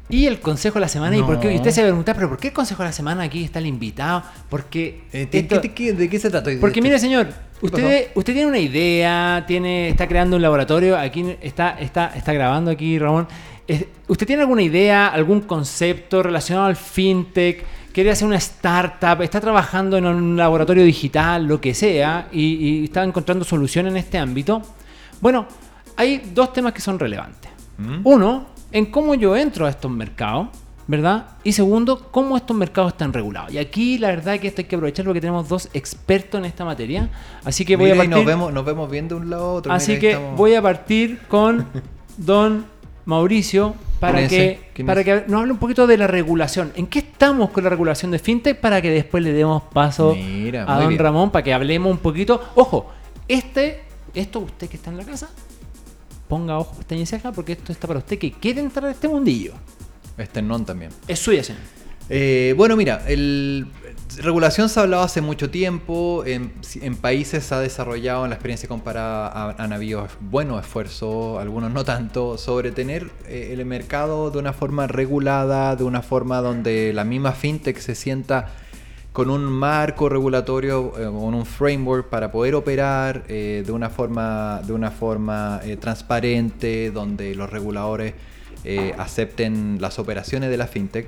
[SPEAKER 1] Y el consejo de la semana, ¿y por qué? Y usted se va a preguntar, ¿pero por qué el consejo de la semana aquí está el invitado? Porque.
[SPEAKER 2] Eh, ¿de,
[SPEAKER 1] esto-
[SPEAKER 2] qué- qué- de qué se trata?
[SPEAKER 1] porque mire, señor,
[SPEAKER 2] ¿Qué
[SPEAKER 1] usted, usted tiene una idea, tiene, está creando un laboratorio, aquí está, está, está grabando aquí, Ramón. ¿Usted tiene alguna idea, algún concepto relacionado al fintech? ¿Quiere hacer una startup? ¿Está trabajando en un laboratorio digital, lo que sea? Y, y está encontrando soluciones en este ámbito. Bueno, hay dos temas que son relevantes.
[SPEAKER 2] ¿Mm?
[SPEAKER 1] Uno, en cómo yo entro a estos mercados, ¿verdad? Y segundo, cómo estos mercados están regulados. Y aquí la verdad es que esto hay que aprovechar porque tenemos dos expertos en esta materia. Así que voy
[SPEAKER 2] Mira,
[SPEAKER 1] a
[SPEAKER 2] y
[SPEAKER 1] partir,
[SPEAKER 2] nos vemos, nos vemos bien de un lado a otro.
[SPEAKER 1] así
[SPEAKER 2] mira,
[SPEAKER 1] que
[SPEAKER 2] estamos.
[SPEAKER 1] voy a partir con don Mauricio para
[SPEAKER 2] ¿Quién es
[SPEAKER 1] que, para que nos hable un poquito de la regulación. ¿En qué estamos con la regulación de fintech para que después le demos paso
[SPEAKER 2] Mira,
[SPEAKER 1] a don
[SPEAKER 2] bien.
[SPEAKER 1] Ramón para que hablemos un poquito? Ojo, este, esto usted que está en la casa, ponga ojo, pestaña y ceja porque esto está para usted que quiere entrar a este mundillo.
[SPEAKER 2] Este non también.
[SPEAKER 1] Es suya, señor.
[SPEAKER 2] Eh, bueno, mira, el, regulación se ha hablado hace mucho tiempo. En, en países se ha desarrollado en la experiencia comparada. ha- Han habido buenos esfuerzos, algunos no tanto, sobre tener eh, el mercado de una forma regulada, de una forma donde la misma fintech se sienta con un marco regulatorio, eh, con un framework para poder operar eh, de una forma, de una forma eh, transparente, donde los reguladores eh, acepten las operaciones de la fintech.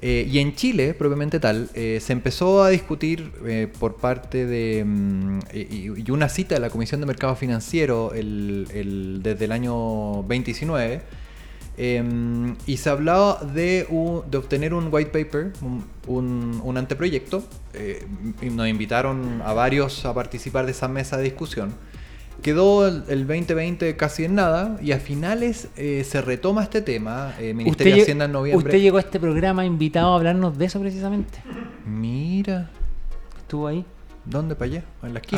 [SPEAKER 2] Eh, y en Chile, propiamente tal, se empezó a discutir por parte de... mm, y, y una cita de la Comisión de Mercado Financiero el- el- desde el año 2019. Eh, y se hablaba de, un- de obtener un white paper, un, un- un anteproyecto. eh, y nos invitaron a varios a participar de esa mesa de discusión. Quedó el, el 2020 casi en nada y a finales eh, se retoma este tema. eh, Ministerio de Hacienda en noviembre.
[SPEAKER 1] usted llegó a este programa invitado a hablarnos de eso precisamente.
[SPEAKER 2] Mira,
[SPEAKER 1] Estuvo ahí.
[SPEAKER 2] ¿dónde para allá? En la
[SPEAKER 1] Sí,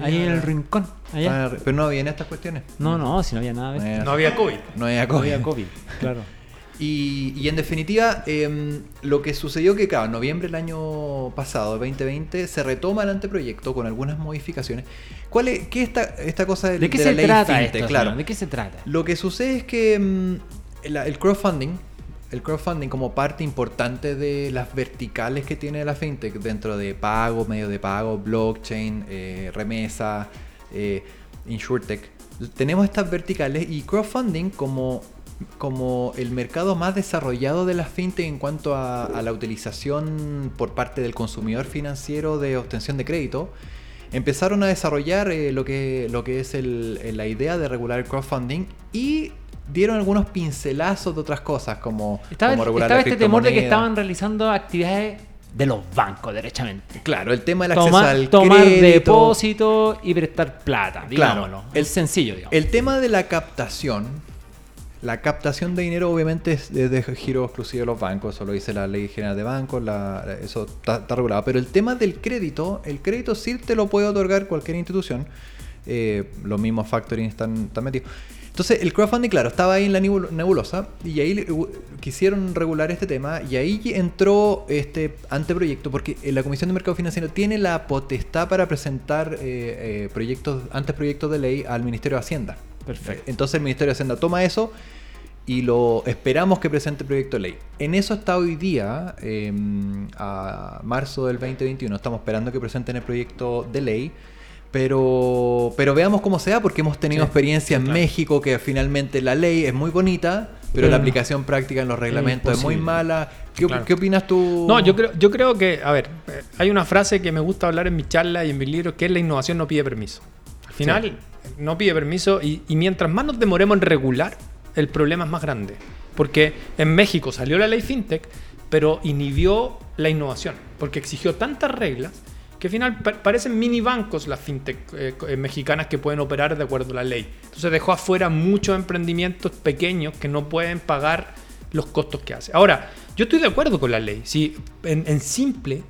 [SPEAKER 1] ahí en el rincón. Allá.
[SPEAKER 2] Pero no había en estas cuestiones.
[SPEAKER 1] No, no, si no había nada de
[SPEAKER 2] No había,
[SPEAKER 4] No había COVID.
[SPEAKER 2] no había
[SPEAKER 1] No
[SPEAKER 2] COVID.
[SPEAKER 1] había COVID, claro.
[SPEAKER 2] Y, y en definitiva, em, lo que sucedió que, claro, en noviembre del año pasado, 2020, se retoma el anteproyecto con algunas modificaciones. ¿Cuál es, ¿Qué es esta, esta cosa de,
[SPEAKER 1] ¿De qué
[SPEAKER 2] de
[SPEAKER 1] se
[SPEAKER 2] la ley
[SPEAKER 1] trata
[SPEAKER 2] fintech?
[SPEAKER 1] esto?
[SPEAKER 2] Claro.
[SPEAKER 1] ¿De qué se trata?
[SPEAKER 2] Lo que sucede es que la- el crowdfunding, el crowdfunding como parte importante de las verticales que tiene la fintech dentro de pago, medio de pago, blockchain, eh, remesa, eh, insurtech, tenemos estas verticales y crowdfunding como como el mercado más desarrollado de la fintech en cuanto a, la utilización por parte del consumidor financiero de obtención de crédito, empezaron a desarrollar eh, lo, que, lo que es el- la idea de regular el crowdfunding y dieron algunos pincelazos de otras cosas como,
[SPEAKER 1] Estaba,
[SPEAKER 2] como regular
[SPEAKER 1] estaba este temor de que estaban realizando actividades de los bancos, derechamente.
[SPEAKER 2] Claro, el tema del acceso
[SPEAKER 1] Tomar,
[SPEAKER 2] al
[SPEAKER 1] tomar
[SPEAKER 2] crédito.
[SPEAKER 1] depósito y prestar plata,
[SPEAKER 2] Claro.
[SPEAKER 1] digámoslo.
[SPEAKER 2] El-
[SPEAKER 1] Es sencillo, digamos.
[SPEAKER 2] El tema de la captación, la captación de dinero obviamente es de, de giro exclusivo de los bancos, eso lo dice la ley general de bancos, la- eso está, está regulado. Pero el tema del crédito, el crédito sí te lo puede otorgar cualquier institución, eh, los mismos factoring están, están metidos. Entonces el crowdfunding, claro, estaba ahí en la nebul- nebulosa y ahí quisieron regular este tema y ahí entró este anteproyecto porque eh, la Comisión de Mercado Financiero tiene la potestad para presentar eh, eh, proyectos, anteproyectos de ley al Ministerio de Hacienda.
[SPEAKER 1] Perfecto.
[SPEAKER 2] Entonces el Ministerio de Hacienda toma eso y lo esperamos que presente el proyecto de ley. En eso está hoy día, eh, a marzo del 2021, estamos esperando que presenten el proyecto de ley. Pero, pero veamos cómo se da, porque hemos tenido
[SPEAKER 1] Sí,
[SPEAKER 2] experiencia en
[SPEAKER 1] claro.
[SPEAKER 2] México que finalmente la ley es muy bonita, pero
[SPEAKER 4] Pero
[SPEAKER 2] la
[SPEAKER 4] no.
[SPEAKER 2] aplicación práctica en los reglamentos es muy mala. ¿Qué, op-
[SPEAKER 4] Claro.
[SPEAKER 2] qué opinas tú?
[SPEAKER 4] No, yo creo, yo creo que, a ver, eh, hay una frase que me gusta hablar en mi charla y en mis libros, que es la innovación no pide permiso. Al final, no pide permiso y, y mientras más nos demoremos en regular, el problema es más grande. Porque en México salió la ley FinTech, pero inhibió la innovación, porque exigió tantas reglas que al final pa- parecen mini bancos las fintech eh, eh, mexicanas que pueden operar de acuerdo a la ley. Entonces dejó afuera muchos emprendimientos pequeños que no pueden pagar los costos que hace. Ahora, yo estoy de acuerdo con la ley. Si en, en simple,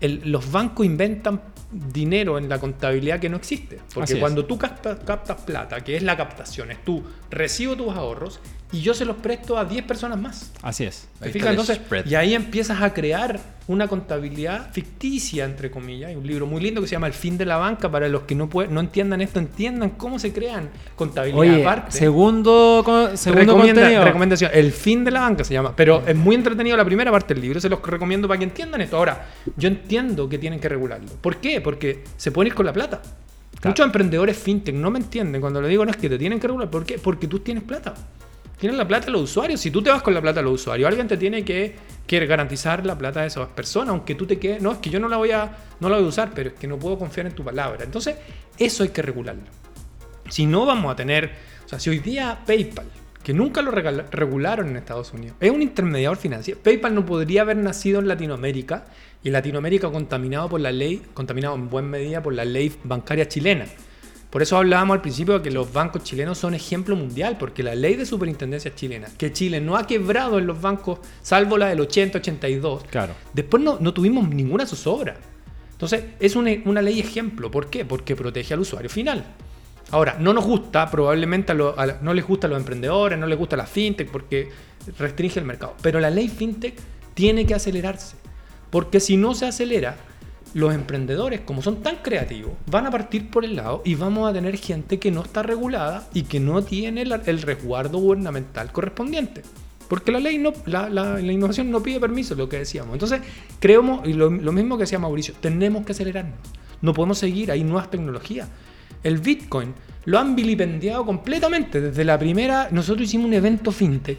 [SPEAKER 4] el- los bancos inventan dinero en la contabilidad que no existe. Porque
[SPEAKER 1] Así es.
[SPEAKER 4] cuando tú captas, captas plata, que es la captación, es tú recibo tus ahorros y yo se los presto a 10 personas más.
[SPEAKER 1] Así es.
[SPEAKER 4] ¿Te fijas? Entonces,
[SPEAKER 2] spread.
[SPEAKER 4] y ahí empiezas a crear una contabilidad ficticia, entre comillas. Hay un libro muy lindo que se llama El fin de la banca. Para los que no, pueden, no entiendan esto, entiendan cómo se crean contabilidad
[SPEAKER 1] Oye,
[SPEAKER 4] aparte.
[SPEAKER 1] segundo, segundo
[SPEAKER 4] Recomienda-
[SPEAKER 1] contenido.
[SPEAKER 4] recomendación, El fin de la banca se llama. Pero es muy entretenido la primera parte del libro. Se los recomiendo para que entiendan esto. Ahora, yo entiendo que tienen que regularlo. ¿Por qué? Porque se pueden ir con la plata.
[SPEAKER 1] Claro.
[SPEAKER 4] Muchos emprendedores fintech no me entienden cuando le digo no es que te tienen que regular. ¿Por qué? Porque tú tienes plata. Tienes la plata los usuarios. Si tú te vas con la plata los usuarios, alguien te tiene que, que garantizar la plata de esas personas, aunque tú te quedes. No, es que yo no la voy a, no la voy a usar, pero es que no puedo confiar en tu palabra. Entonces, eso hay que regularlo. Si no vamos a tener, o sea, si hoy día PayPal, que nunca lo regularon en Estados Unidos, es un intermediador financiero. PayPal no podría haber nacido en Latinoamérica y Latinoamérica contaminado por la ley, contaminado en buena medida por la ley bancaria chilena. Por eso hablábamos al principio de que los bancos chilenos son ejemplo mundial, porque la ley de superintendencia chilena, que Chile no ha quebrado en los bancos, salvo la del 80-82,
[SPEAKER 1] Claro.
[SPEAKER 4] Después no, no tuvimos ninguna zozobra. Entonces, es una, una ley ejemplo. ¿Por qué? Porque protege al usuario final. Ahora, no nos gusta, probablemente a lo- a la- no les gusta a los emprendedores, no les gusta la fintech porque restringe el mercado. Pero la ley fintech tiene que acelerarse. Porque si no se acelera, los emprendedores, como son tan creativos, van a partir por el lado y vamos a tener gente que no está regulada y que no tiene el resguardo gubernamental correspondiente. Porque la ley no, la innovación no pide permiso, lo que decíamos. Entonces, creemos, y lo, lo mismo que decía Mauricio, tenemos que acelerarnos. No podemos seguir, hay nuevas tecnologías. El Bitcoin lo han vilipendiado completamente. Desde la primera, nosotros hicimos un evento fintech.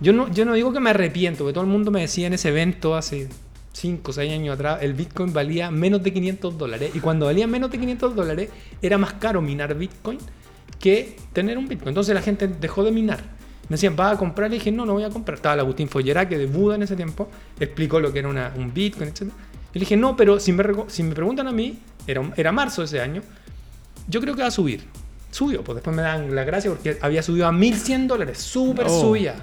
[SPEAKER 4] Yo no, yo no digo que me arrepiento, porque todo el mundo me decía en ese evento hace 5 o 6 años atrás, el Bitcoin valía menos de 500 dólares. Y cuando valía menos de 500 dólares, era más caro minar Bitcoin que tener un Bitcoin. Entonces la gente dejó de minar. Me decían, ¿vas a comprar? Y dije, no, no voy a comprar. Estaba el Agustín Follera, que de Buda en ese tiempo, explicó lo que era una- un Bitcoin, etc. Y le dije, no, pero si me, si me preguntan a mí, era, era marzo de ese año, yo creo que va a subir. Subió, pues después me dan la gracia porque había subido a 1100 dólares, súper
[SPEAKER 1] Oh.
[SPEAKER 4] subía.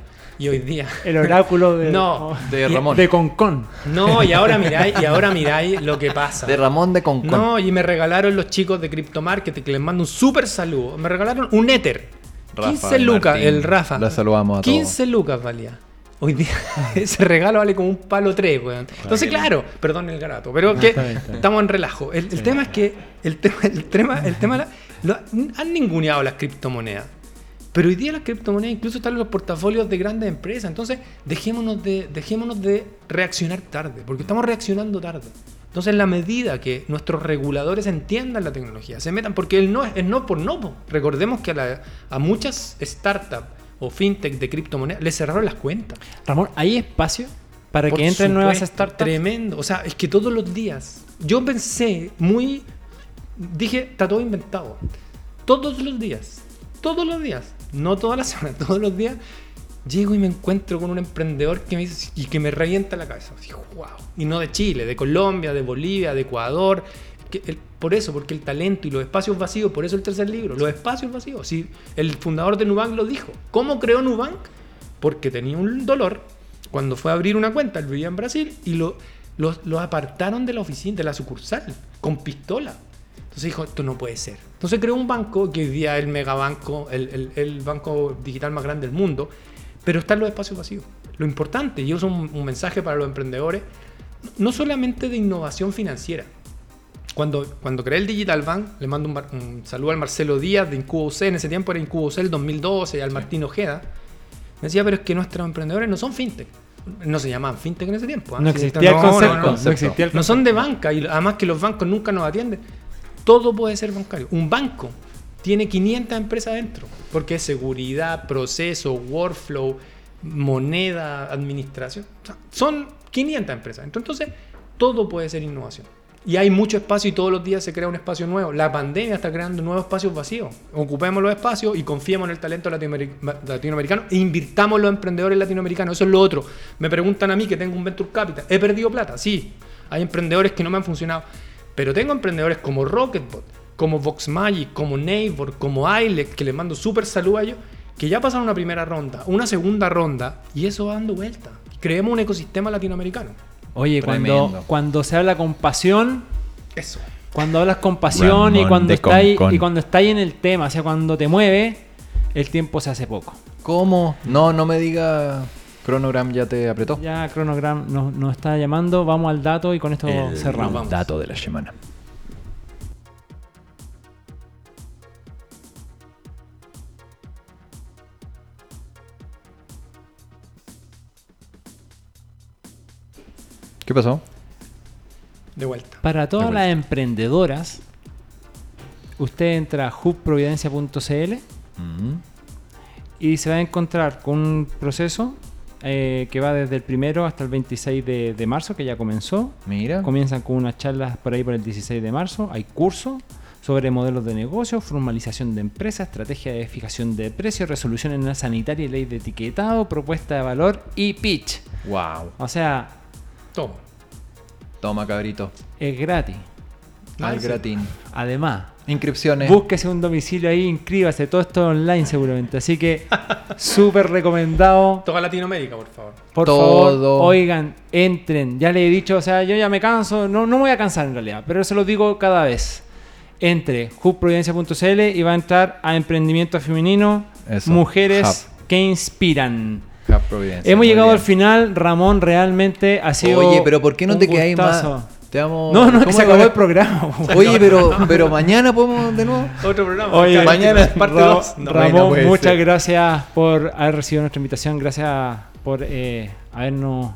[SPEAKER 4] Y hoy día,
[SPEAKER 1] El oráculo de,
[SPEAKER 4] No.
[SPEAKER 2] De Ramón.
[SPEAKER 1] de Concon.
[SPEAKER 4] no, y ahora miráis, y ahora miráis lo que pasa.
[SPEAKER 2] De Ramón de Concon.
[SPEAKER 4] No, y me regalaron los chicos de Crypto Market, que les mando un súper saludo. Me regalaron un Ether.
[SPEAKER 2] Rafa
[SPEAKER 4] 15
[SPEAKER 2] y
[SPEAKER 4] lucas,
[SPEAKER 2] Martín.
[SPEAKER 4] el Rafa.
[SPEAKER 2] Los saludamos a todos.
[SPEAKER 4] 15 lucas valía. Hoy día ese regalo vale como un palo 3, weón. Entonces, claro, perdón el garato, pero que estamos en relajo. El, el tema es que el tema, el tema, el tema la- lo- han ninguneado las criptomonedas. Pero hoy día las criptomonedas incluso están en los portafolios de grandes empresas. Entonces, dejémonos de, dejémonos de reaccionar tarde, porque estamos reaccionando tarde. Entonces, en la medida que nuestros reguladores entiendan la tecnología, se metan, porque el no es, es no por no. Recordemos que a, la- a muchas startups o fintech de criptomonedas les cerraron las cuentas.
[SPEAKER 1] Ramón, ¿hay espacio para
[SPEAKER 4] Por
[SPEAKER 1] que entren nuevas
[SPEAKER 4] supuesto,
[SPEAKER 1] startups?
[SPEAKER 4] Tremendo. O sea, es que todos los días. Yo pensé muy dije, está todo inventado. Todos los días, todos los días, no todas las semanas, todos los días, llego y me encuentro con un emprendedor que me dice y que me revienta la cabeza. Digo, wow. Y no de Chile, de Colombia, de Bolivia, de Ecuador. Por eso, porque el talento y los espacios vacíos, por eso el tercer libro, los espacios vacíos. Si el fundador de Nubank lo dijo. ¿Cómo creó Nubank? Porque tenía un dolor cuando fue a abrir una cuenta, él vivía en Brasil y lo, lo, lo apartaron de la oficina, de la sucursal, con pistola. Entonces dijo, esto no puede ser. Entonces creó un banco que hoy día es el megabanco, el, el, el banco digital más grande del mundo, pero está en los espacios vacíos. Lo importante, y eso es un, un mensaje para los emprendedores, no solamente de innovación financiera. Cuando, cuando creé el Digital Bank, le mando un, un saludo al Marcelo Díaz de Incubo C, en ese tiempo era Incubo C el 2012, y al Martín Ojeda. Me decía, pero es que nuestros emprendedores no son fintech. No se llamaban fintech en ese tiempo. ¿ah?
[SPEAKER 1] No
[SPEAKER 4] Sí,
[SPEAKER 1] existía
[SPEAKER 4] no,
[SPEAKER 1] concepto.
[SPEAKER 4] no,
[SPEAKER 1] No,
[SPEAKER 4] no.
[SPEAKER 1] existía el
[SPEAKER 4] No son de banca y además que los bancos nunca nos atienden. Todo puede ser bancario. Un banco tiene 500 empresas dentro porque es seguridad, proceso, workflow, moneda, administración. Son 500 empresas. Entonces, todo puede ser innovación. Y hay mucho espacio y todos los días se crea un espacio nuevo. La pandemia está creando nuevos espacios vacíos. Ocupemos los espacios y confiemos en el talento latinoameric- latinoamericano e invirtamos los emprendedores latinoamericanos. Eso es lo otro. Me preguntan a mí que tengo un Venture Capital. ¿He perdido plata? Sí. Hay emprendedores que no me han funcionado. Pero tengo emprendedores como Rocketbot, como VoxMagic, como Neighbor, como Ilex, que les mando súper salud a ellos, que ya pasaron una primera ronda, una segunda ronda, y eso va dando vuelta. Creemos un ecosistema latinoamericano.
[SPEAKER 1] Oye, cuando,
[SPEAKER 2] Tremendo.
[SPEAKER 1] cuando se habla con pasión,
[SPEAKER 4] Eso.
[SPEAKER 1] cuando hablas con pasión y cuando
[SPEAKER 2] de
[SPEAKER 1] está ahí,
[SPEAKER 2] Concón.
[SPEAKER 1] y cuando está ahí en el tema, o sea, cuando te mueve, el tiempo se hace poco.
[SPEAKER 2] ¿Cómo? No, no me diga. Chronogram ya te apretó.
[SPEAKER 1] Ya Chronogram nos, nos está llamando, vamos al dato y con esto
[SPEAKER 2] El
[SPEAKER 1] cerramos.
[SPEAKER 4] vamos.
[SPEAKER 2] dato de la semana. ¿Qué pasó?
[SPEAKER 4] De vuelta.
[SPEAKER 1] Para todas las emprendedoras, usted entra a hubprovidencia.cl
[SPEAKER 2] Mm.
[SPEAKER 1] y se va a encontrar con un proceso eh, que va desde el primero hasta el 26 de, de marzo, que ya comenzó.
[SPEAKER 2] Mira.
[SPEAKER 1] Comienzan con unas charlas por ahí por el 16 de marzo. Hay cursos sobre modelos de negocio, formalización de empresas, estrategia de fijación de precios, resolución en la sanitaria y ley de etiquetado, propuesta de valor y pitch.
[SPEAKER 2] Wow.
[SPEAKER 1] O sea,
[SPEAKER 4] Todo.
[SPEAKER 2] Toma, cabrito.
[SPEAKER 1] es gratis.
[SPEAKER 2] Al
[SPEAKER 4] sí.
[SPEAKER 2] gratín.
[SPEAKER 1] Además,
[SPEAKER 2] Inscripciones.
[SPEAKER 1] búsquese un domicilio ahí, inscríbase. Todo esto online seguramente. Así que, súper recomendado.
[SPEAKER 4] Toda Latinoamérica, por favor.
[SPEAKER 1] Por
[SPEAKER 2] Todo.
[SPEAKER 1] favor, oigan, entren. Ya le he dicho, o sea, yo ya me canso. No, no me voy a cansar en realidad, pero se lo digo cada vez. Entre hubprovidencia.cl y va a entrar a emprendimiento femenino,
[SPEAKER 2] Eso,
[SPEAKER 1] mujeres que inspiran.
[SPEAKER 2] Hub Providencia.
[SPEAKER 1] Hemos
[SPEAKER 2] Muy
[SPEAKER 1] llegado
[SPEAKER 2] bien.
[SPEAKER 1] al final, Ramón, realmente ha sido.
[SPEAKER 2] Oye, pero ¿por qué no te quedáis más? Te vamos...
[SPEAKER 1] No, no, que
[SPEAKER 2] ¿cómo
[SPEAKER 1] se acabó el programa.
[SPEAKER 2] Oye, pero, pero mañana podemos de nuevo.
[SPEAKER 4] Otro programa.
[SPEAKER 1] Oye,
[SPEAKER 2] mañana
[SPEAKER 4] parte
[SPEAKER 1] Ra-
[SPEAKER 4] 2.
[SPEAKER 2] No,
[SPEAKER 1] Ramón,
[SPEAKER 2] no
[SPEAKER 1] muchas
[SPEAKER 2] ser.
[SPEAKER 1] gracias por haber recibido nuestra invitación. Gracias por eh, habernos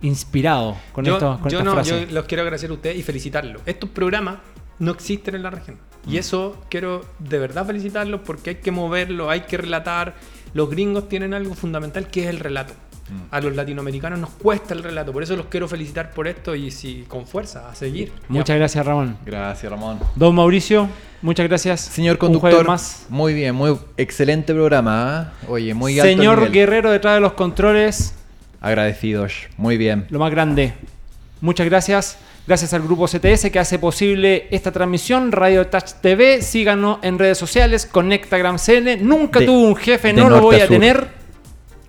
[SPEAKER 1] inspirado con,
[SPEAKER 4] yo,
[SPEAKER 1] esto, con
[SPEAKER 4] yo
[SPEAKER 1] estas
[SPEAKER 4] no,
[SPEAKER 1] frases.
[SPEAKER 4] yo los quiero agradecer a ustedes y felicitarlos. Estos programas no existen en la región.
[SPEAKER 1] Mm.
[SPEAKER 4] Y eso quiero de verdad felicitarlos porque hay que moverlo, hay que relatar. Los gringos tienen algo fundamental que es el relato. A los latinoamericanos nos cuesta el relato. Por eso los quiero felicitar por esto y si con fuerza, a seguir.
[SPEAKER 1] Muchas gracias, Ramón.
[SPEAKER 2] Gracias, Ramón.
[SPEAKER 1] Don Mauricio, muchas gracias.
[SPEAKER 2] Señor conductor,
[SPEAKER 1] más.
[SPEAKER 2] muy bien, muy excelente programa. ¿ah? Oye, muy alto
[SPEAKER 1] Señor
[SPEAKER 2] nivel.
[SPEAKER 1] Guerrero detrás de los controles,
[SPEAKER 2] Agradecidos, muy bien.
[SPEAKER 1] lo más grande. Muchas gracias. Gracias al grupo CTS que hace posible esta transmisión. Radio Touch TV. Síganos en redes sociales. Conectagram CN. Nunca
[SPEAKER 2] De-
[SPEAKER 1] tuve un jefe, no lo voy
[SPEAKER 2] a
[SPEAKER 1] tener.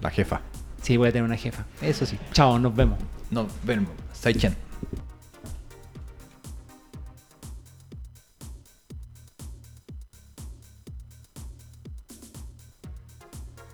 [SPEAKER 2] La jefa.
[SPEAKER 1] Sí, voy a tener una jefa.
[SPEAKER 2] Eso sí.
[SPEAKER 1] Chao, nos vemos.
[SPEAKER 2] No, ven, Saichen.